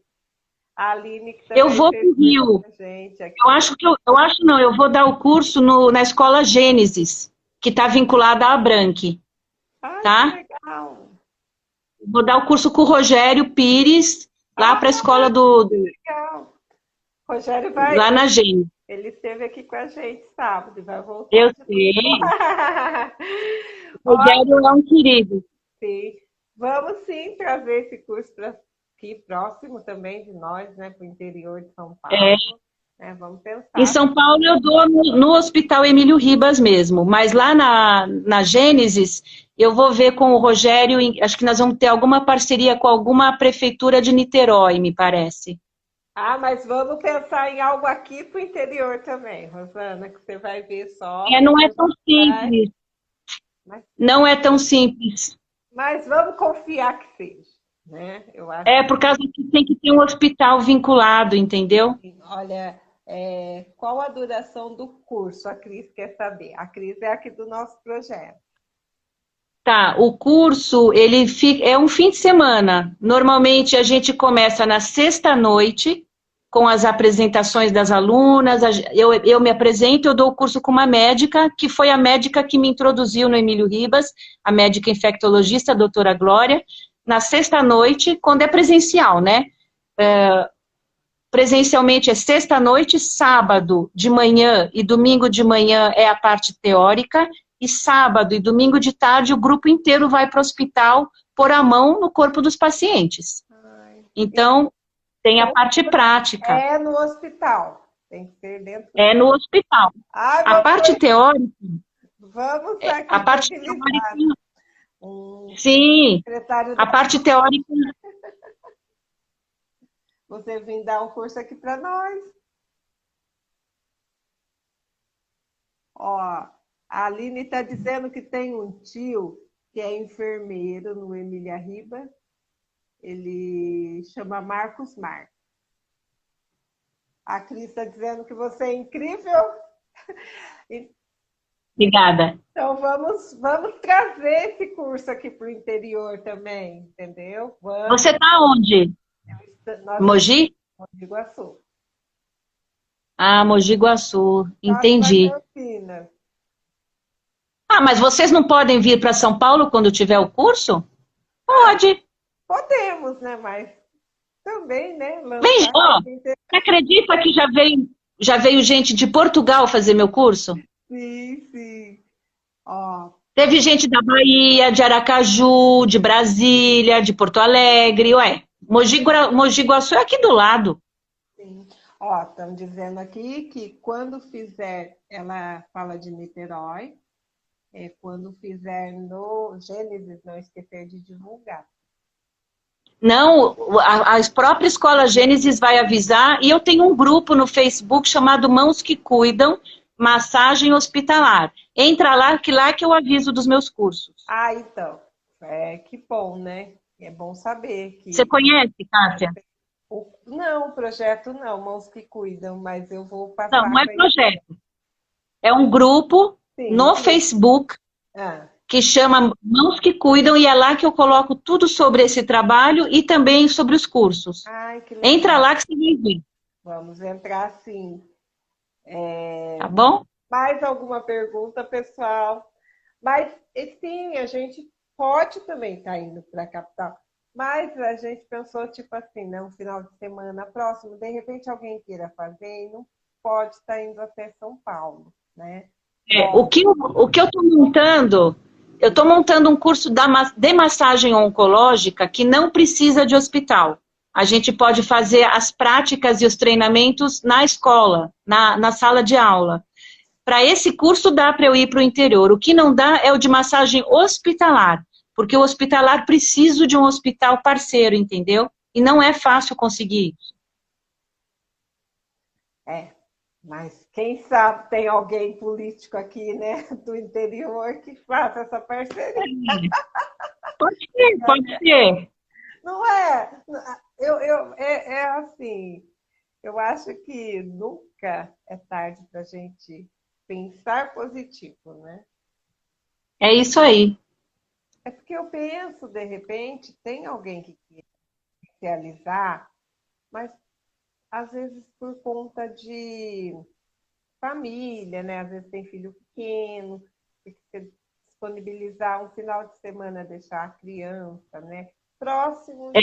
A Aline que Eu vou para o Rio. Eu acho que eu, eu acho não, eu vou dar o curso no, na escola Gênesis, que está vinculada à Branque. Ai, tá? que legal. Vou dar o curso com o Rogério Pires, lá Ah, para a escola do, do- Legal. Rogério vai. lá na Gênesis. Ele esteve aqui com a gente sábado e vai voltar. Eu sei. O (laughs) Rogério é um querido. sim. Vamos sim trazer esse curso para aqui próximo também de nós, né? Para o interior de São Paulo. É. né, Vamos pensar. Em São Paulo eu dou no, no Hospital Emílio Ribas mesmo, mas lá na, na Gênesis eu vou ver com o Rogério, acho que nós vamos ter alguma parceria com alguma prefeitura de Niterói, me parece. Ah, mas vamos pensar em algo aqui para o interior também, Rosana, que você vai ver só. É, não é tão simples. Não é tão simples. Mas vamos confiar que seja, né? Eu acho É por causa que tem que ter um hospital vinculado, entendeu? olha, é, qual a duração do curso? A Cris quer saber. A Cris é aqui do nosso projeto. Tá, o curso, ele fica, é um fim de semana. Normalmente a gente começa na sexta-noite, com as apresentações das alunas. Eu, eu me apresento, eu dou o curso com uma médica, que foi a médica que me introduziu no Emílio Ribas, a médica infectologista, a doutora Glória, na sexta-noite, quando é presencial, né? É, presencialmente é sexta-noite, sábado de manhã e domingo de manhã é a parte teórica, e sábado e domingo de tarde o grupo inteiro vai para o hospital pôr a mão no corpo dos pacientes. Ai, Então, tem a parte prática. É no hospital. Tem que ser dentro. É no hospital. Ai, A parte teórica, Vamos é, aqui a parte teórica, um sim, secretário a parte teórica, (laughs) você vir dar um curso aqui para nós. Ó, a Aline está dizendo que tem um tio que é enfermeiro no Emília Riba. Ele chama Marcos Mar. A Cris está dizendo que você é incrível. (laughs) obrigada. Então vamos, vamos trazer esse curso aqui para o interior também, entendeu? Vamos. Você está onde? Nós Mogi? estamos em Iguaçu. Ah, Mogi Guaçu, entendi. Ah, mas vocês não podem vir para São Paulo quando tiver o curso? Pode. Podemos, né? Mas também, né? lançar Vem, ó. Você acredita que já veio, já veio gente de Portugal fazer meu curso? Sim, sim. Ó, Teve gente da Bahia, de Aracaju, de Brasília, de Porto Alegre, ué. Mogi, Mogi Guaçu é aqui do lado. sim. Ó, estão dizendo aqui que quando fizer, ela fala de Niterói, é, quando fizer no Gênesis, não esquecer de divulgar. Não, a, a própria Escola Gênesis vai avisar, e eu tenho um grupo no Facebook chamado Mãos que Cuidam, Massagem Hospitalar. Entra lá, que lá que eu aviso dos meus cursos. Ah, então. É, que bom, né? É bom saber que. Você conhece, o- Não, projeto não, mãos que cuidam, mas eu vou passar. Não, não é projeto. É um grupo Sim, no sim. Facebook Ah, que chama Mãos que Cuidam, e é lá que eu coloco tudo sobre esse trabalho e também sobre os cursos. ai, que legal. Entra lá que você vai ver, Vamos entrar sim. É, tá bom? Mais alguma pergunta, pessoal? Mas, sim, a gente pode também estar tá indo para a capital. Mas a gente pensou, tipo assim, né? Um final de semana próximo, de repente alguém queira fazer e não pode estar tá indo até São Paulo, né? É, o, que, o que eu estou montando, eu estou montando um curso de massagem oncológica que não precisa de hospital. A gente pode fazer as práticas e os treinamentos na escola, na, na sala de aula. Para esse curso dá para eu ir para o interior. O que não dá é o de massagem hospitalar, porque o hospitalar precisa de um hospital parceiro, entendeu? E não é fácil conseguir isso. É, mas quem sabe tem alguém político aqui, né, do interior que faça essa parceria. Pode ser, pode ser. Não é? Eu, eu, é, é assim, eu acho que nunca é tarde para a gente pensar positivo, né? É isso aí. É porque eu penso, de repente, tem alguém que quer realizar, mas às vezes por conta de família, né? Às vezes tem filho pequeno, tem que disponibilizar um final de semana, deixar a criança, né? Próximo, é.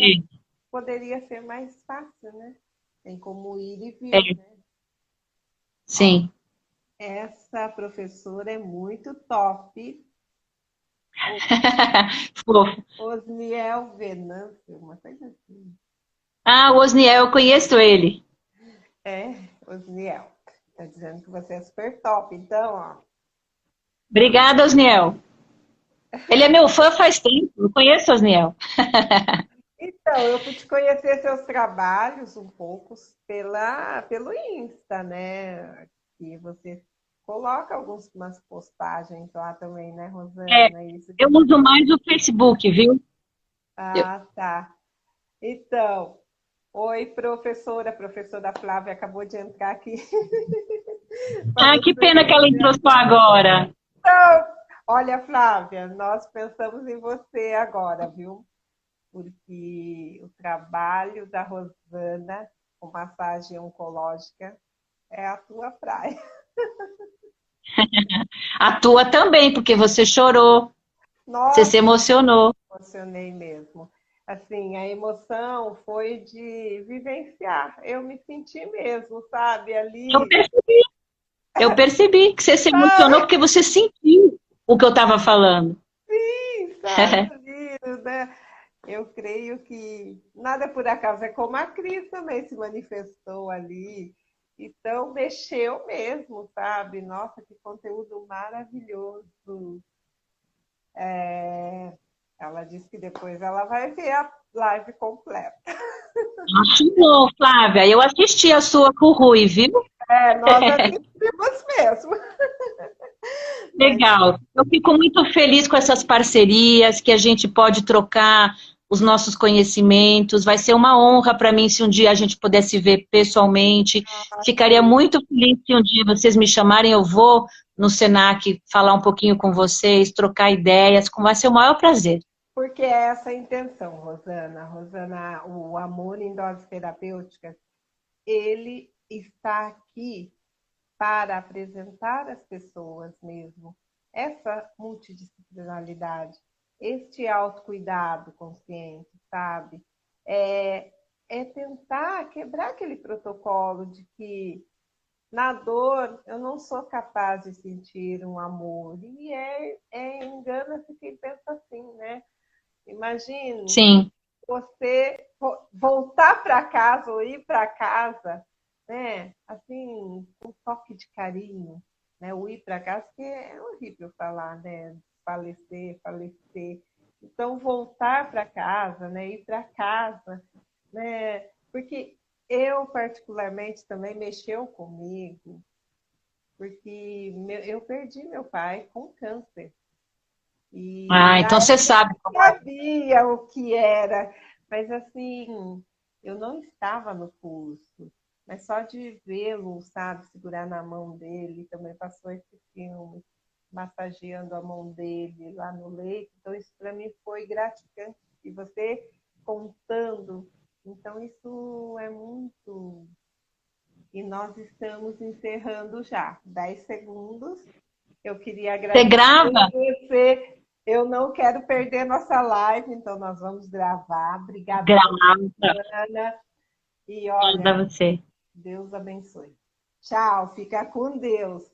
Poderia ser mais fácil, né? Tem como ir e vir, é. né? Sim. Essa professora é muito top. (laughs) Osniel Venâncio, uma coisa assim. Ah, o Osniel, eu conheço ele. É, Osniel. Tá dizendo que você é super top, então, ó. Obrigada, Osniel. Ele é meu fã faz tempo, eu conheço, Osniel. (laughs) Então, eu pude conhecer seus trabalhos um pouco pela, pelo Insta, né? Que você coloca algumas postagens lá também, né, Rosana? É, Isso eu uso mais o Facebook, viu? Ah, tá. Então, Oi, professora. A professora Flávia acabou de entrar aqui. (laughs) ah, que pena que ela entrou só agora. Então, olha, Flávia, nós pensamos em você agora, viu? Porque o trabalho da Rosana com massagem oncológica é a tua praia. (laughs) a tua também, porque você chorou. Nossa, você se emocionou. Emocionei mesmo assim, a emoção foi de vivenciar. Eu me senti mesmo, sabe, ali. Eu percebi. Eu percebi que você se emocionou porque você sentiu o que eu estava falando. Sim, sabe, (laughs) né? Eu creio que nada por acaso. É como a Cris também se manifestou ali. Então, mexeu mesmo, sabe? Nossa, que conteúdo maravilhoso. É... Ela disse que depois ela vai ver a live completa. (laughs) Bom, Flávia. Eu assisti a sua com o Rui, viu? É, nós (laughs) assistimos mesmo. Legal. Eu fico muito feliz com essas parcerias que a gente pode trocar os nossos conhecimentos. Vai ser uma honra para mim se um dia a gente pudesse ver pessoalmente. Ficaria muito feliz se um dia vocês me chamarem. Eu vou no Senac falar um pouquinho com vocês, trocar ideias. Vai ser o maior prazer. Porque é essa a intenção, Rosana. Rosana, o amor em doses terapêuticas, ele está aqui para apresentar às pessoas mesmo essa multidisciplinaridade, este autocuidado consciente, sabe? É, é tentar quebrar aquele protocolo de que na dor eu não sou capaz de sentir um amor. E é, é engana-se quem pensa assim, né? Imagine Sim. você voltar para casa ou ir para casa, né? Assim, um toque de carinho, né? O ir para casa, que é horrível falar, né? Falecer, falecer. Então, voltar para casa, né? Ir para casa, né? Porque eu, particularmente, também mexeu comigo, porque eu perdi meu pai com câncer. E ah, então você sabe. Eu sabia o que era, mas assim, eu não estava no curso, mas só de vê-lo, sabe, segurar na mão dele, também passou esse filme, massageando a mão dele lá no leito, então isso para mim foi gratificante. E você contando, então isso é muito E nós estamos encerrando já. 10 segundos. Eu queria agradecer. Você grava? Você. Eu não quero perder nossa live, então nós vamos gravar. Obrigada, Grava. Ana. E olha, você. Deus abençoe. Tchau, fica com Deus.